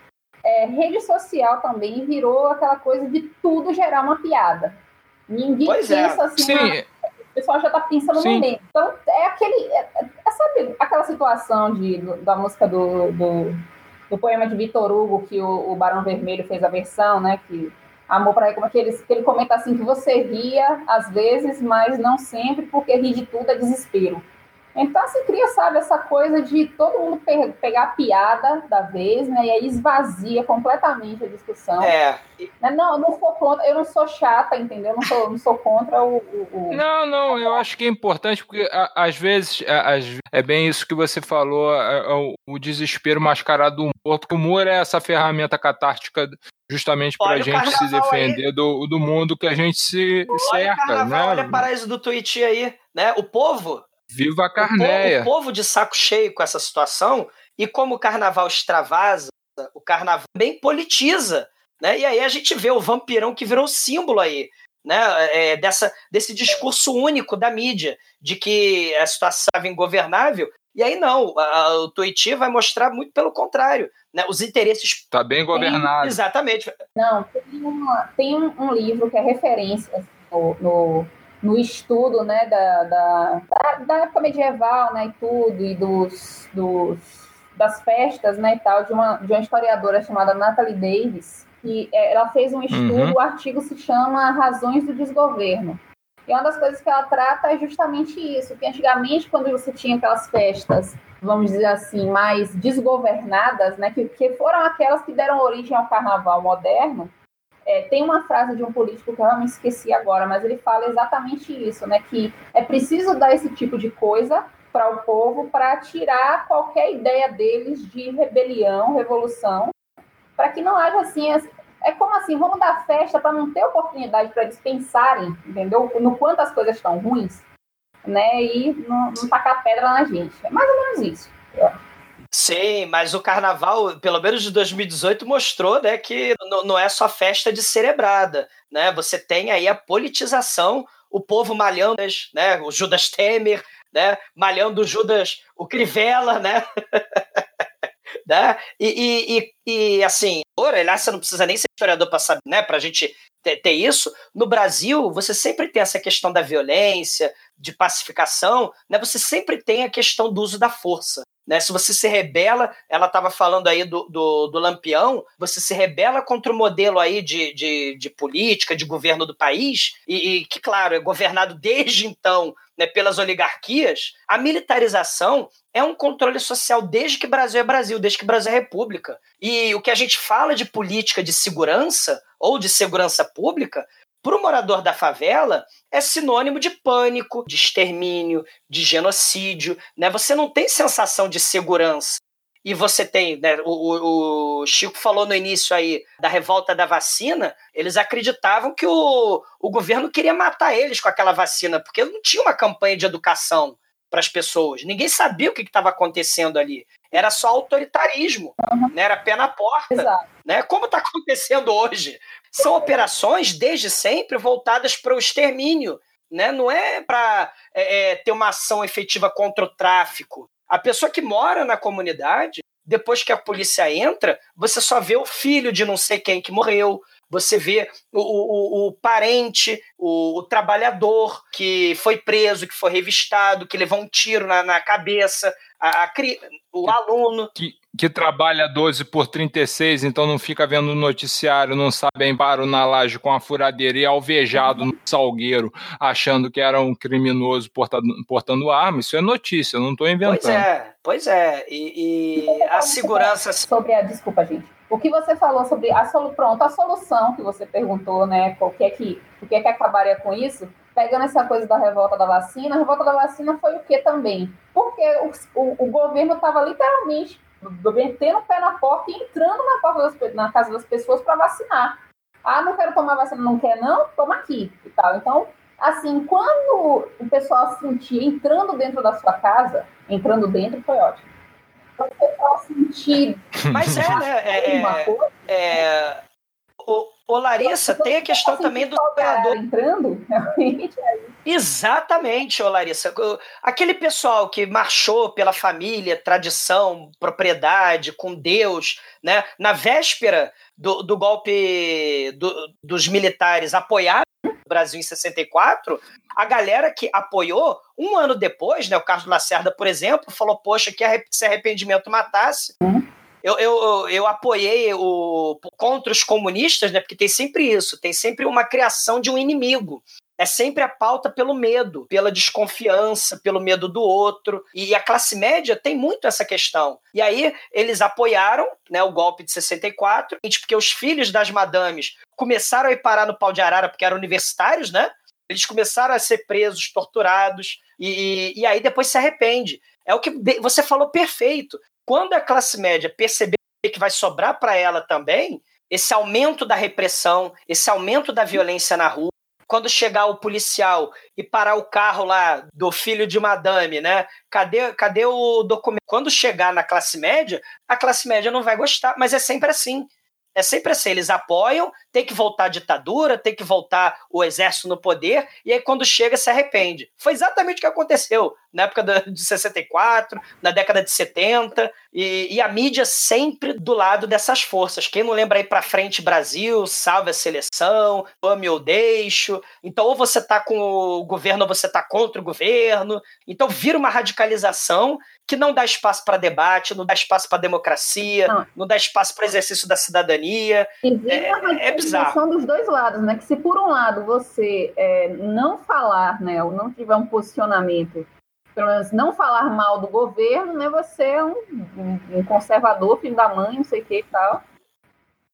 é, rede social também virou aquela coisa de tudo gerar uma piada. Ninguém pois é. pensa é. assim. Sim. o pessoal já está pensando Sim. no meio. Então, é aquele. É, é, sabe aquela situação de, da música do, do, do, poema de Vitor Hugo, que o, o Barão Vermelho fez a versão, né? Que Amor para como é que ele, que ele comenta assim que você ria às vezes, mas não sempre, porque rir de tudo é desespero. Então, assim, cria, sabe, essa coisa de todo mundo pe pegar a piada da vez, né? E aí esvazia completamente a discussão. É. Né, não, eu não sou contra, eu não sou chata, entendeu? Eu não sou, não sou contra o, o, Não, não, eu acho que é importante, porque às vezes é bem isso que você falou, é, é o, o desespero mascarado do humor, porque o humor é essa ferramenta catártica justamente para a gente se defender do, do mundo que a gente se olha cerca, né? Olha o paraíso do Twitch aí, né? O povo Viva a Carneia! O povo, o povo de saco cheio com essa situação, e como o carnaval extravasa, o carnaval bem politiza, né? E aí a gente vê o vampirão que virou símbolo aí, né? É, dessa, desse discurso único da mídia, de que a situação estava ingovernável, e aí não, a, o Tuiuti vai mostrar muito pelo contrário, né? Os interesses... Está bem governado. Tem, exatamente. Não, tem, uma, tem um livro que é referência no, no no estudo né, da, da, da, época medieval né, e tudo, e dos, dos, das festas né, e tal, de uma, de uma historiadora chamada Natalie Davis, que é, ela fez um estudo, uhum. o artigo se chama Razões do Desgoverno. E uma das coisas que ela trata é justamente isso, que antigamente, quando você tinha aquelas festas, vamos dizer assim, mais desgovernadas, né, que, que foram aquelas que deram origem ao carnaval moderno, é, tem uma frase de um político que eu realmente esqueci agora, mas ele fala exatamente isso, né? Que é preciso dar esse tipo de coisa para o povo para tirar qualquer ideia deles de rebelião, revolução, para que não haja assim. É como assim, vamos dar festa para não ter oportunidade para eles pensarem, entendeu? No quanto as coisas estão ruins, né? E não, não tacar pedra na gente. É mais ou menos isso. Sim, mas o carnaval, pelo menos de 2018, mostrou né, que não é só festa de cerebrada. Né? Você tem aí a politização, o povo malhando, né? o Judas Temer, né? malhando o Judas, o Crivella, né? né? E, e, e, e assim, aliás, você não precisa nem ser historiador para saber, né? Para a gente ter, ter, isso. No Brasil, você sempre tem essa questão da violência, de pacificação, né? Você sempre tem a questão do uso da força. Né? Se você se rebela, ela estava falando aí do, do, do, Lampião, você se rebela contra o modelo aí de, de, de política, de governo do país, e, e, que, claro, é governado desde então né, pelas oligarquias, a militarização é um controle social desde que Brasil é Brasil, desde que Brasil é república. E o que a gente fala de política de segurança ou de segurança pública para o morador da favela, é sinônimo de pânico, de extermínio, de genocídio. Né? Você não tem sensação de segurança. E você tem, né, o, o, Chico falou no início aí da revolta da vacina, eles acreditavam que o, o governo queria matar eles com aquela vacina, porque não tinha uma campanha de educação para as pessoas. Ninguém sabia o que estava acontecendo ali. Era só autoritarismo, uhum. né? era pé na porta. Exato. Né? Como está acontecendo hoje? São operações, desde sempre, voltadas para o extermínio. Né? Não é para é, é, ter uma ação efetiva contra o tráfico. A pessoa que mora na comunidade, depois que a polícia entra, você só vê o filho de não sei quem que morreu, você vê o, o, o parente, o, o, trabalhador que foi preso, que foi revistado, que levou um tiro na, na cabeça, a, a, o aluno. Que, que trabalha 12 por 36, então não fica vendo o noticiário, não sabe embaro na laje com a furadeira e alvejado no salgueiro, achando que era um criminoso portando, portando arma. Isso é notícia, não estou inventando. Pois é, pois é. E, e a segurança. Sobre a. Desculpa, gente. O que você falou sobre a solução, pronto, a solução que você perguntou, né? O que é que, o que, é que acabaria com isso? Pegando essa coisa da revolta da vacina, a revolta da vacina foi o que também? Porque o, o, o governo estava literalmente metendo o pé na porta e entrando na, porta das, na casa das pessoas para vacinar. Ah, não quero tomar vacina, não quer não? Toma aqui e tal. Então, assim, quando o pessoal se sentir entrando dentro da sua casa, entrando dentro foi ótimo. Quando o pessoal sentir... Mas é, né? É, é, o, Ô, Larissa, tem a questão também do operador. entrando. É Exatamente, ô Larissa. Aquele pessoal que marchou pela família, tradição, propriedade, com Deus, né? Na véspera do, do golpe do, dos militares apoiar o Brasil em 64, a galera que apoiou, um ano depois, né? O Carlos Lacerda, por exemplo, falou: Poxa, que se arrependimento matasse. Uhum eu, eu, eu apoiei o contra os comunistas, né? Porque tem sempre isso, tem sempre uma criação de um inimigo. É sempre a pauta pelo medo, pela desconfiança, pelo medo do outro. E a classe média tem muito essa questão. E aí eles apoiaram né, o golpe de 64, porque os filhos das madames começaram a ir parar no pau de arara porque eram universitários, né? Eles começaram a ser presos, torturados, e, e aí depois se arrepende. É o que você falou perfeito. Quando a classe média perceber que vai sobrar para ela também, esse aumento da repressão, esse aumento da violência na rua, quando chegar o policial e parar o carro lá do filho de madame, né? Cadê, cadê o documento? Quando chegar na classe média, a classe média não vai gostar, mas é sempre assim. É sempre assim, eles apoiam, tem que voltar a ditadura, tem que voltar o exército no poder, e aí quando chega se arrepende. Foi exatamente o que aconteceu na época de 64, na década de 70, e, e, a mídia sempre do lado dessas forças. Quem não lembra aí pra frente Brasil, salve a seleção, ame ou deixo. Então, ou você tá com o governo ou você tá contra o governo. Então, vira uma radicalização que não dá espaço para debate, não dá espaço para democracia, não. não. dá espaço para exercício da cidadania. É, é é dos dois lados, né? Que se por um lado você é, não falar, né, ou não tiver um posicionamento pelo menos não falar mal do governo, né? Você é um, um, conservador, filho da mãe, não sei o que e tal.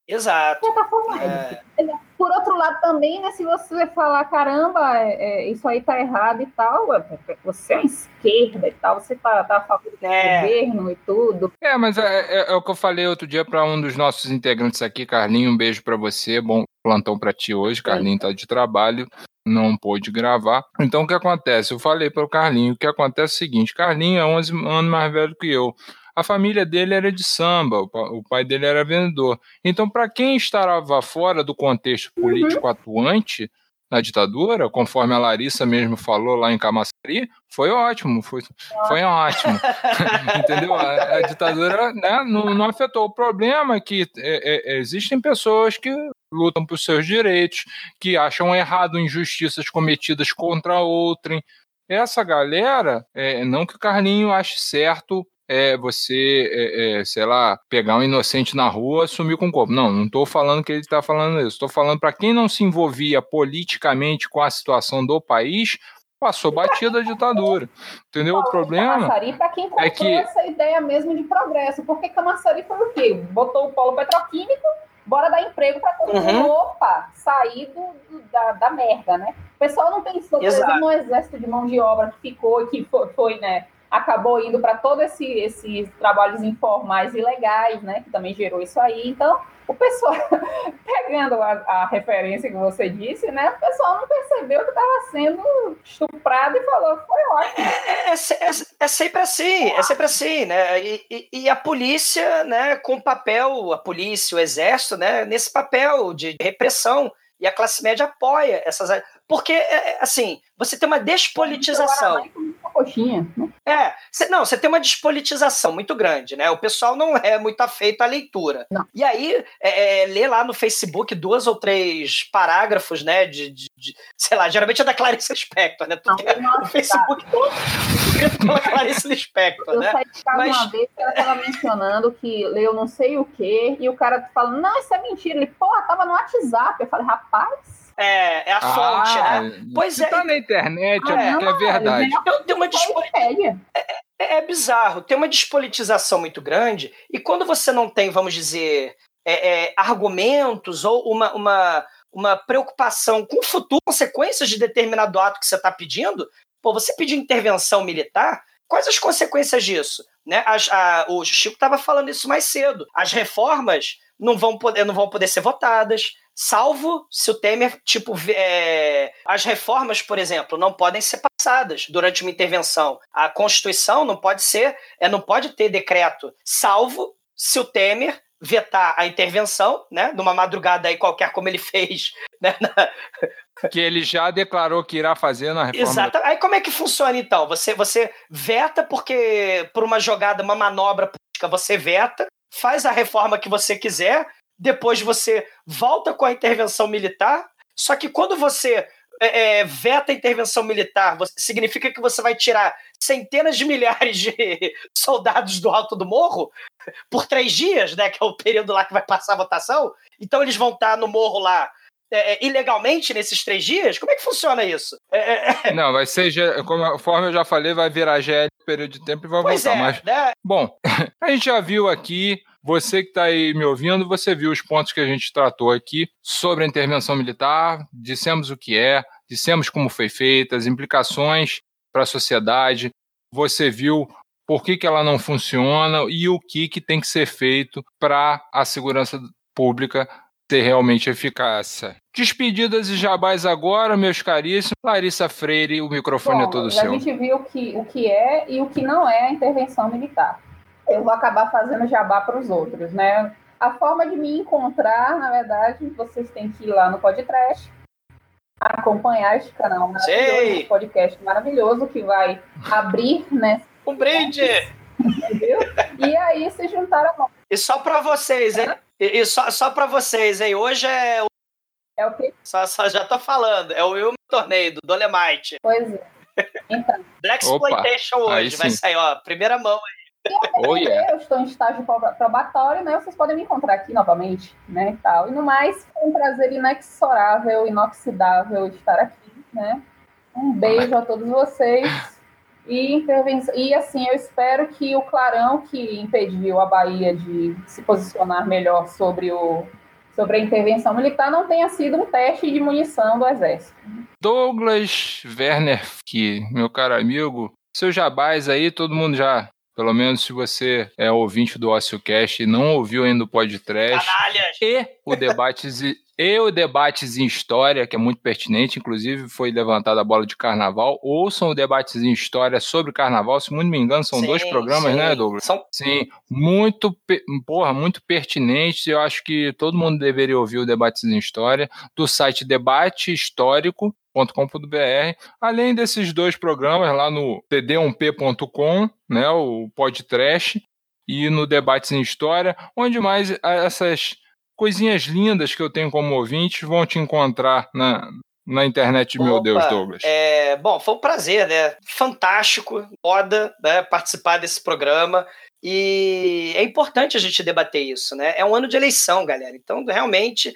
Exato. De certa forma, é. é. Por outro lado, também, né, se você falar, caramba, é, é, isso aí tá errado e tal, é, você é esquerda e tal, você tá, tá a favor do é. governo e tudo. É, mas é, é, o que eu falei outro dia para um dos nossos integrantes aqui, Carlinho, um beijo para você, bom plantão para ti hoje, Carlinho tá de trabalho não pôde gravar. Então o que acontece? Eu falei para o Carlinho, o que acontece é o seguinte, Carlinho é 11 anos mais velho que eu. A família dele era de samba, o pai dele era vendedor. Então, para quem estava fora do contexto uhum. político uhum. atuante na ditadura, conforme a Larissa mesmo falou lá em Camaçari, foi ótimo, foi, foi ótimo. Entendeu? A, a ditadura né, não, não, afetou. O problema é que é, é, existem pessoas que lutam por seus direitos, que acham errado injustiças cometidas contra outrem. Essa galera, é, não que o Carlinho ache certo é você, é, é, sei lá, pegar um inocente na rua e sumir com o corpo. Não, não estou falando que ele está falando isso. Estou falando para quem não se envolvia politicamente com a situação do país, passou batida a ditadura. Entendeu? o problema quem é que essa ideia mesmo de progresso, porque Camaçari foi o quê? Botou o polo petroquímico bora dar emprego para todo mundo. Uhum. Opa, sair do, do, da, da merda, né? O pessoal não pensou, por exemplo, no exército de mão de obra que ficou e que foi, foi né? Acabou indo para todos esse, esses trabalhos informais e legais, né? Que também gerou isso aí. Então, o pessoal, pegando a, a, referência que você disse, né? O pessoal não percebeu que estava sendo estuprado e falou, foi ótimo. É, é, é, é, sempre assim, é sempre assim, né? E, e, e, a polícia, né, com papel, a polícia, o exército, né, nesse papel de repressão. E a classe média apoia essas. Porque, é, assim, você tem uma despolitização coxinha. Né? É, cê, não, você tem uma despolitização muito grande, né? O pessoal não é muito afeito à leitura. Não. E aí, é, é, lê lá no Facebook duas ou três parágrafos, né? De, de, de sei lá, geralmente é da Clarice Lispector, né? Não, é, no Facebook tá. todo pela Clarice Lispector, eu né? Eu saí de casa Mas... uma vez que ela tava mencionando que leu não sei o quê, e o cara falando, não, isso é mentira. Ele, porra, tava no WhatsApp. Eu falei, rapaz é, é a fonte, ah, né? Pois é. Tá na internet, ah, é, é verdade. Então, tem uma é, é, é, bizarro, tem uma despolitização muito grande, e quando você não tem, vamos dizer, é, é, argumentos ou uma, uma, uma preocupação com o futuro, consequências de determinado ato que você está pedindo, pô, você pedir intervenção militar, quais as consequências disso? Né? As, a, o Chico estava falando isso mais cedo. As reformas não vão poder, não vão poder ser votadas, salvo se o Temer, tipo, é, as reformas, por exemplo, não podem ser passadas durante uma intervenção. A Constituição não pode ser, é, não pode ter decreto, salvo se o Temer vetar a intervenção, né, numa madrugada aí qualquer como ele fez, né, na... que ele já declarou que irá fazer na reforma. Exato. Aí como é que funciona então? Você você veta porque por uma jogada, uma manobra política, você veta, faz a reforma que você quiser, depois você volta com a intervenção militar, só que quando você é, é, veta a intervenção militar, significa que você vai tirar centenas de milhares de soldados do alto do morro por três dias, né? Que é o período lá que vai passar a votação. Então eles vão estar no morro lá é, é ilegalmente nesses três dias? Como é que funciona isso? É, é, é. Não, vai ser, conforme eu já falei, vai virar GL período de tempo e vai pois voltar. Mas, né? Bom, a gente já viu aqui você que está aí me ouvindo, você viu os pontos que a gente tratou aqui sobre a intervenção militar, dissemos o que é, dissemos como foi feita, as implicações para a sociedade, você viu por que, que ela não funciona e o que, que tem que ser feito para a segurança pública ser realmente eficaz. Despedidas e jabás agora, meus caríssimos. Larissa Freire, o microfone é Bom, é todo a seu. A gente viu que, o que é e o que não é a intervenção militar eu vou acabar fazendo jabá para os outros, né? A forma de me encontrar, na verdade, vocês têm que ir lá no podcast, acompanhar este canal maravilhoso, um podcast maravilhoso que vai abrir, né? Um brinde! Entendeu? E aí se juntaram. E só para vocês, hein? E, e só, só para vocês, hein? Hoje é. É o quê? Só, só já tô falando. É o meu torneio do Dolemite. Pois é. Então. Black Exploitation hoje. Vai sair, ó, primeira mão aí. Oh, yeah. Eu estou em estágio probatório, né? Vocês podem me encontrar aqui novamente, né? E, tal. e no mais, foi um prazer inexorável, inoxidável estar aqui, né? Um beijo a todos vocês. E, intervenção... e assim, eu espero que o clarão que impediu a Bahia de se posicionar melhor sobre, o, sobre a intervenção militar não tenha sido um teste de munição do Exército. Douglas Werner, que meu caro amigo, seu jabás aí, todo mundo já pelo menos se você é ouvinte do OcioCast e não ouviu ainda o podcast. Canalhas. E o debates e o debates em história, que é muito pertinente, inclusive foi levantada a bola de carnaval. Ouçam o debates em história sobre carnaval, se muito me engano, são sim, dois programas, sim. né, Douglas? São... Sim, muito, porra, muito pertinentes. Eu acho que todo mundo deveria ouvir o debates em história do site Debate Histórico com.br além desses dois programas lá no td1p.com, né, o podcast, e no Debates em História, onde mais essas coisinhas lindas que eu tenho como ouvinte vão te encontrar na, na internet, Opa, meu Deus, Douglas? É, bom, foi um prazer, né? Fantástico, foda, né? Participar desse programa. E é importante a gente debater isso, né? É um ano de eleição, galera. Então, realmente,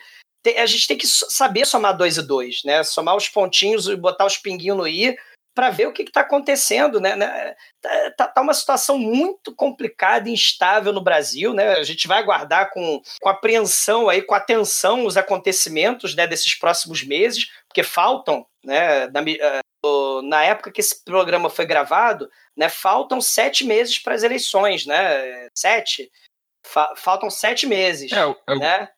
a gente tem que saber somar dois e dois, né? Somar os pontinhos e botar os pinguinhos no i para ver o que está acontecendo, né? né tá, tá, tá, uma situação muito complicada e instável no Brasil, né? A gente vai aguardar com, com apreensão aí, com atenção os acontecimentos né, desses próximos meses, porque faltam, né? Na, eh, na época que esse programa foi gravado, né? Faltam sete meses para as eleições, né? Sete. Fa faltam sete meses, é, eu, né?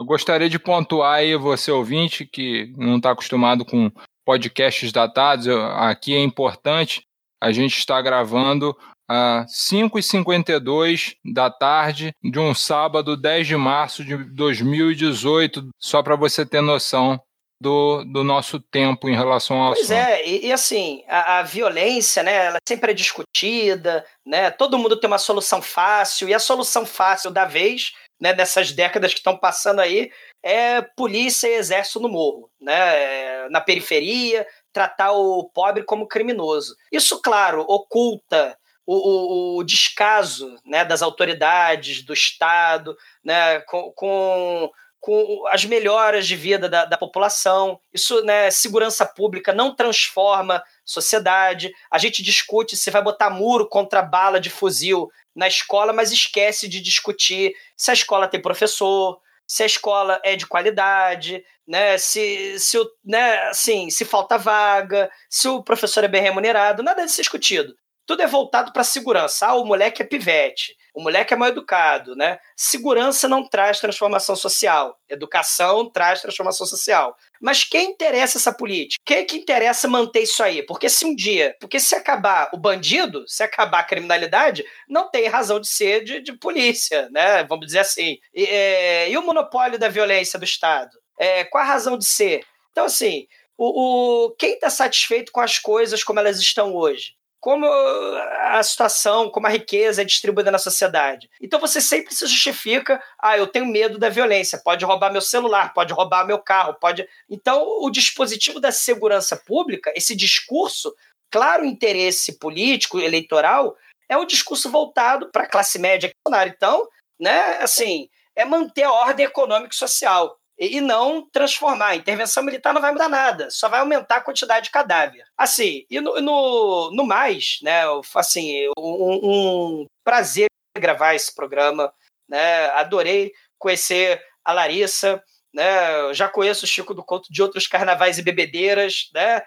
Eu gostaria de pontuar aí você ouvinte que não está acostumado com podcasts datados, aqui é importante, a gente está gravando às 5h52 da tarde de um sábado, 10 de março de 2018, só para você ter noção do, do nosso tempo em relação ao Pois assunto. é, e, e assim, a, a, violência, né, ela sempre é discutida, né, todo mundo tem uma solução fácil, e a solução fácil da vez, né, dessas décadas que estão passando aí, é polícia e exército no morro, né? Na periferia, tratar o pobre como criminoso. Isso, claro, oculta o, o, o descaso né, das autoridades, do Estado, né, com, com, com as melhoras de vida da, da população. Isso, né, segurança pública não transforma sociedade. A gente discute se vai botar muro contra bala de fuzil na escola, mas esquece de discutir se a escola tem professor, se a escola é de qualidade, né? Se, se, né, assim, se falta vaga, se o professor é bem remunerado, nada de ser discutido. Tudo é voltado para segurança. Ah, o moleque é pivete, o moleque é mal educado, né? Segurança não traz transformação social, educação traz transformação social. Mas quem interessa essa política? Quem é que interessa manter isso aí? Porque se um dia, porque se acabar o bandido, se acabar a criminalidade, não tem razão de ser de, de polícia, né? Vamos dizer assim. E, é, e o monopólio da violência do Estado? É, qual a razão de ser? Então, assim, o, o quem está satisfeito com as coisas como elas estão hoje? Como a situação, como a riqueza é distribuída na sociedade. Então você sempre se justifica, ah, eu tenho medo da violência, pode roubar meu celular, pode roubar meu carro, pode. Então o dispositivo da segurança pública, esse discurso, claro interesse político, eleitoral, é um discurso voltado para a classe média. Então, né, assim, é manter a ordem econômica e social e não transformar. A intervenção militar não vai mudar nada, só vai aumentar a quantidade de cadáver. Assim, e no, no, no mais, né, assim, um, um prazer gravar esse programa, né, adorei conhecer a Larissa, né, já conheço o Chico do Conto de outros carnavais e bebedeiras, né,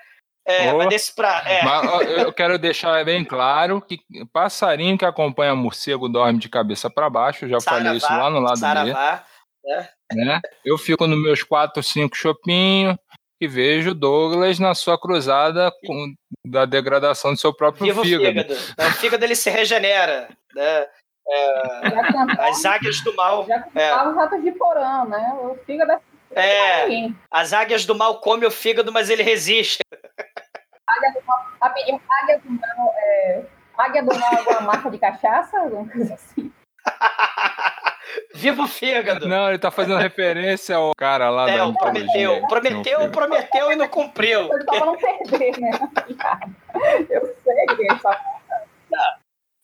é, oh, mas desse pra, é. mas eu quero deixar bem claro que passarinho que acompanha morcego dorme de cabeça para baixo, já Saravá, falei isso lá no lado Saravá, né? Né? Eu fico nos meus quatro, cinco chopinhos e vejo Douglas na sua cruzada com, da degradação do seu próprio Viva fígado. O fígado. O fígado ele se regenera, né? É, as águias do mal. Já é. os ratos de porão, né? O fígado é. é as águias do mal comem o fígado, mas ele resiste. Águia do mal, águia do mal, é, águia do mal é alguma marca de cachaça? Alguma coisa assim. Viva o fígado! Não, ele tá fazendo referência ao cara lá é, da o Prometeu. Prometeu, prometeu e não cumpriu. Ele tava não perder, né? Eu sei que ele tá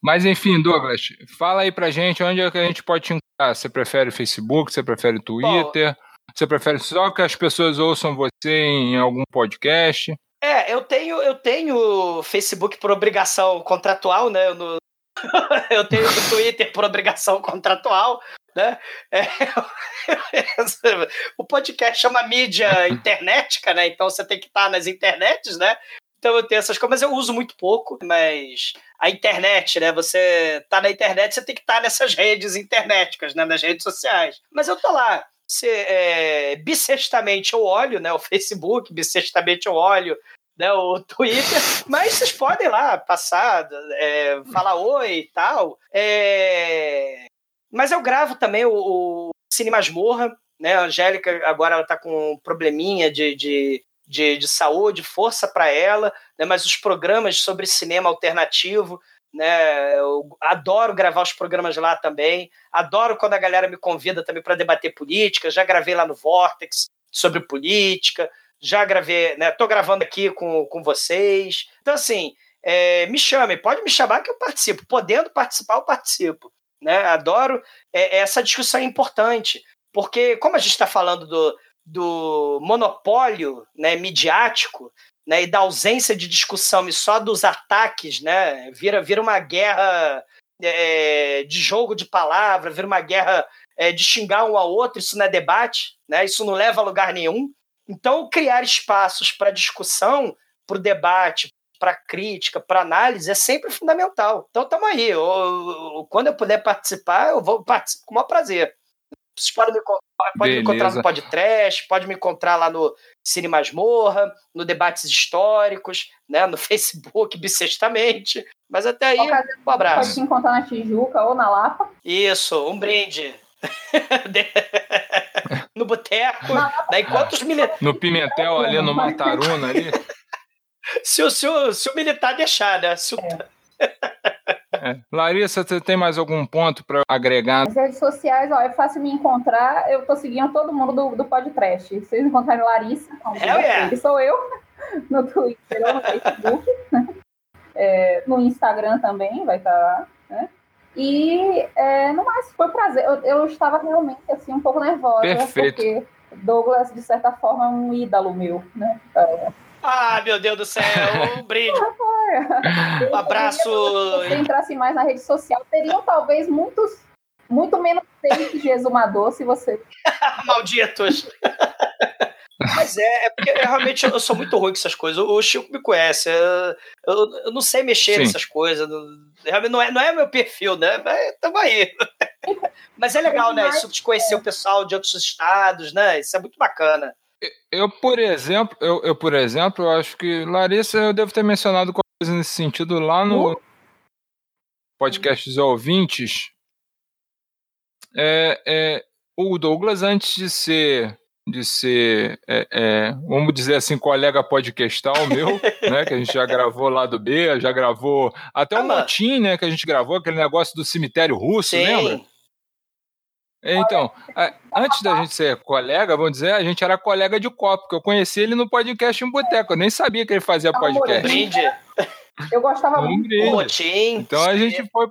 mas enfim, Douglas, fala aí pra gente onde é que a gente pode te encontrar. Você prefere Facebook? Você prefere Twitter? Bom, você prefere só que as pessoas ouçam você em algum podcast? É, eu tenho, eu tenho Facebook por obrigação contratual, né? No, eu tenho o Twitter por obrigação contratual, né? É, o podcast chama mídia internetica, né? Então você tem que estar nas internets, né? Então eu tenho essas coisas, mas eu uso muito pouco, mas a internet, né? Você tá na internet, você tem que estar nessas redes internéticas, né? Nas redes sociais. Mas eu tô lá. Se, é, bissextamente eu olho, né? O Facebook, bissextamente eu olho né, o Twitter, mas vocês podem lá passar, é, falar oi e tal. É... Mas eu gravo também o, o Cine Masmorra, né? A Angélica agora ela tá com um probleminha de, de, de, de saúde, força para ela, né? mas os programas sobre cinema alternativo, né? Eu adoro gravar os programas lá também. Adoro quando a galera me convida também para debater política. Já gravei lá no Vortex sobre política já gravei, né? Tô gravando aqui com, com vocês. Então, assim, é, me chame, pode me chamar que eu participo. Podendo participar, eu participo. Né? Adoro. É, essa discussão é importante, porque, como a gente está falando do, do monopólio né, midiático, né, e da ausência de discussão e só dos ataques, né, vira, vira uma guerra é, de jogo de palavra, vira uma guerra é, de xingar um ao outro, isso não é debate, né, isso não leva a lugar nenhum. Então, criar espaços para discussão, para o debate, para crítica, para análise é sempre fundamental. Então, estamos aí. Eu, eu, quando eu puder participar, eu vou participar com o maior prazer. Vocês podem me, pode me encontrar no podcast, pode me encontrar lá no Cine Masmorra, no Debates Históricos, né, no Facebook, bissextamente. Mas até aí, um abraço. Pode te encontrar na Tijuca ou na Lapa. Isso, um brinde. no boteco. Daí quantos militares. No Pimentel ali, no Mataruna ali. se, o, se, o, se o militar deixar, né? Se o... é. É. Larissa, você tem mais algum ponto para agregar? Nas redes sociais, ó, é fácil me encontrar. Eu tô seguindo todo mundo do, do podcast. Vocês encontrarem Larissa, é, é. sou eu, no Twitter ou no Facebook. É, no Instagram também vai estar lá, né? E é, no mais, foi um prazer. Eu, eu, estava realmente assim, um pouco nervosa, Perfeito. porque Douglas, de certa forma, é um ídolo meu, né? É, ah, meu Deus do céu, um brinde. Um abraço. Se você entrasse mais na rede social, teriam talvez muitos, muito menos takes de exumador se você. Malditos. Mas é, é porque eu, realmente eu sou muito ruim com essas coisas. O Chico me conhece. Eu, eu, eu não sei mexer Sim. nessas coisas. Realmente não é, não é meu perfil, né? Mas tamo aí. Mas é legal, né? Isso de conhecer o pessoal de outros estados, né? Isso é muito bacana. Eu, por exemplo, eu, eu, por exemplo, eu acho que Larissa, eu devo ter mencionado coisa nesse sentido lá no uh. podcast dos ouvintes. É, é, o Douglas, antes de ser, de ser, é, é vamos dizer assim, colega podcastal meu, né, que a gente já gravou lá do B, já gravou até o um motim, né, que a gente gravou aquele negócio do cemitério russo, Sim. lembra? Então, antes da gente ser colega, vamos dizer, a gente era colega de copo, porque eu conheci ele no podcast em Boteco. Eu nem sabia que ele fazia podcast. Brinde. Eu gostava muito. Então a gente foi.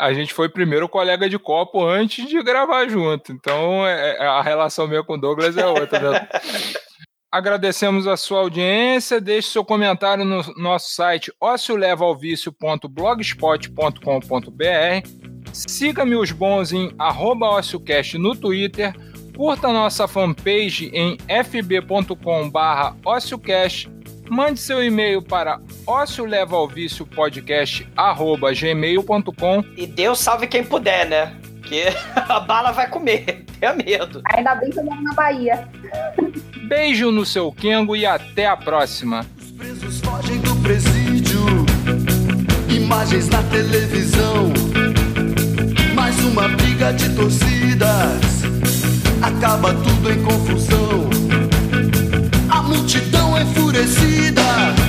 A gente foi primeiro colega de copo antes de gravar junto. Então é, é a relação minha com o Douglas é outra. Né? Agradecemos a sua audiência. Deixe seu comentário no nosso site ociolevaovicio.blogspot.com.br Siga-me os bons em @ociocast no Twitter. Curta nossa fanpage em fb.com/barra ociocast. Mande seu e-mail para ociolevaovicio.podcast@gmail.com e Deus salve quem puder, né? Que a bala vai comer, tenha medo. Ainda bem que eu moro na Bahia. Beijo no seu Kengo e até a próxima. Os presos fogem do presídio, imagens na televisão mais uma briga de torcidas. Acaba tudo em confusão. A multidão enfurecida queimou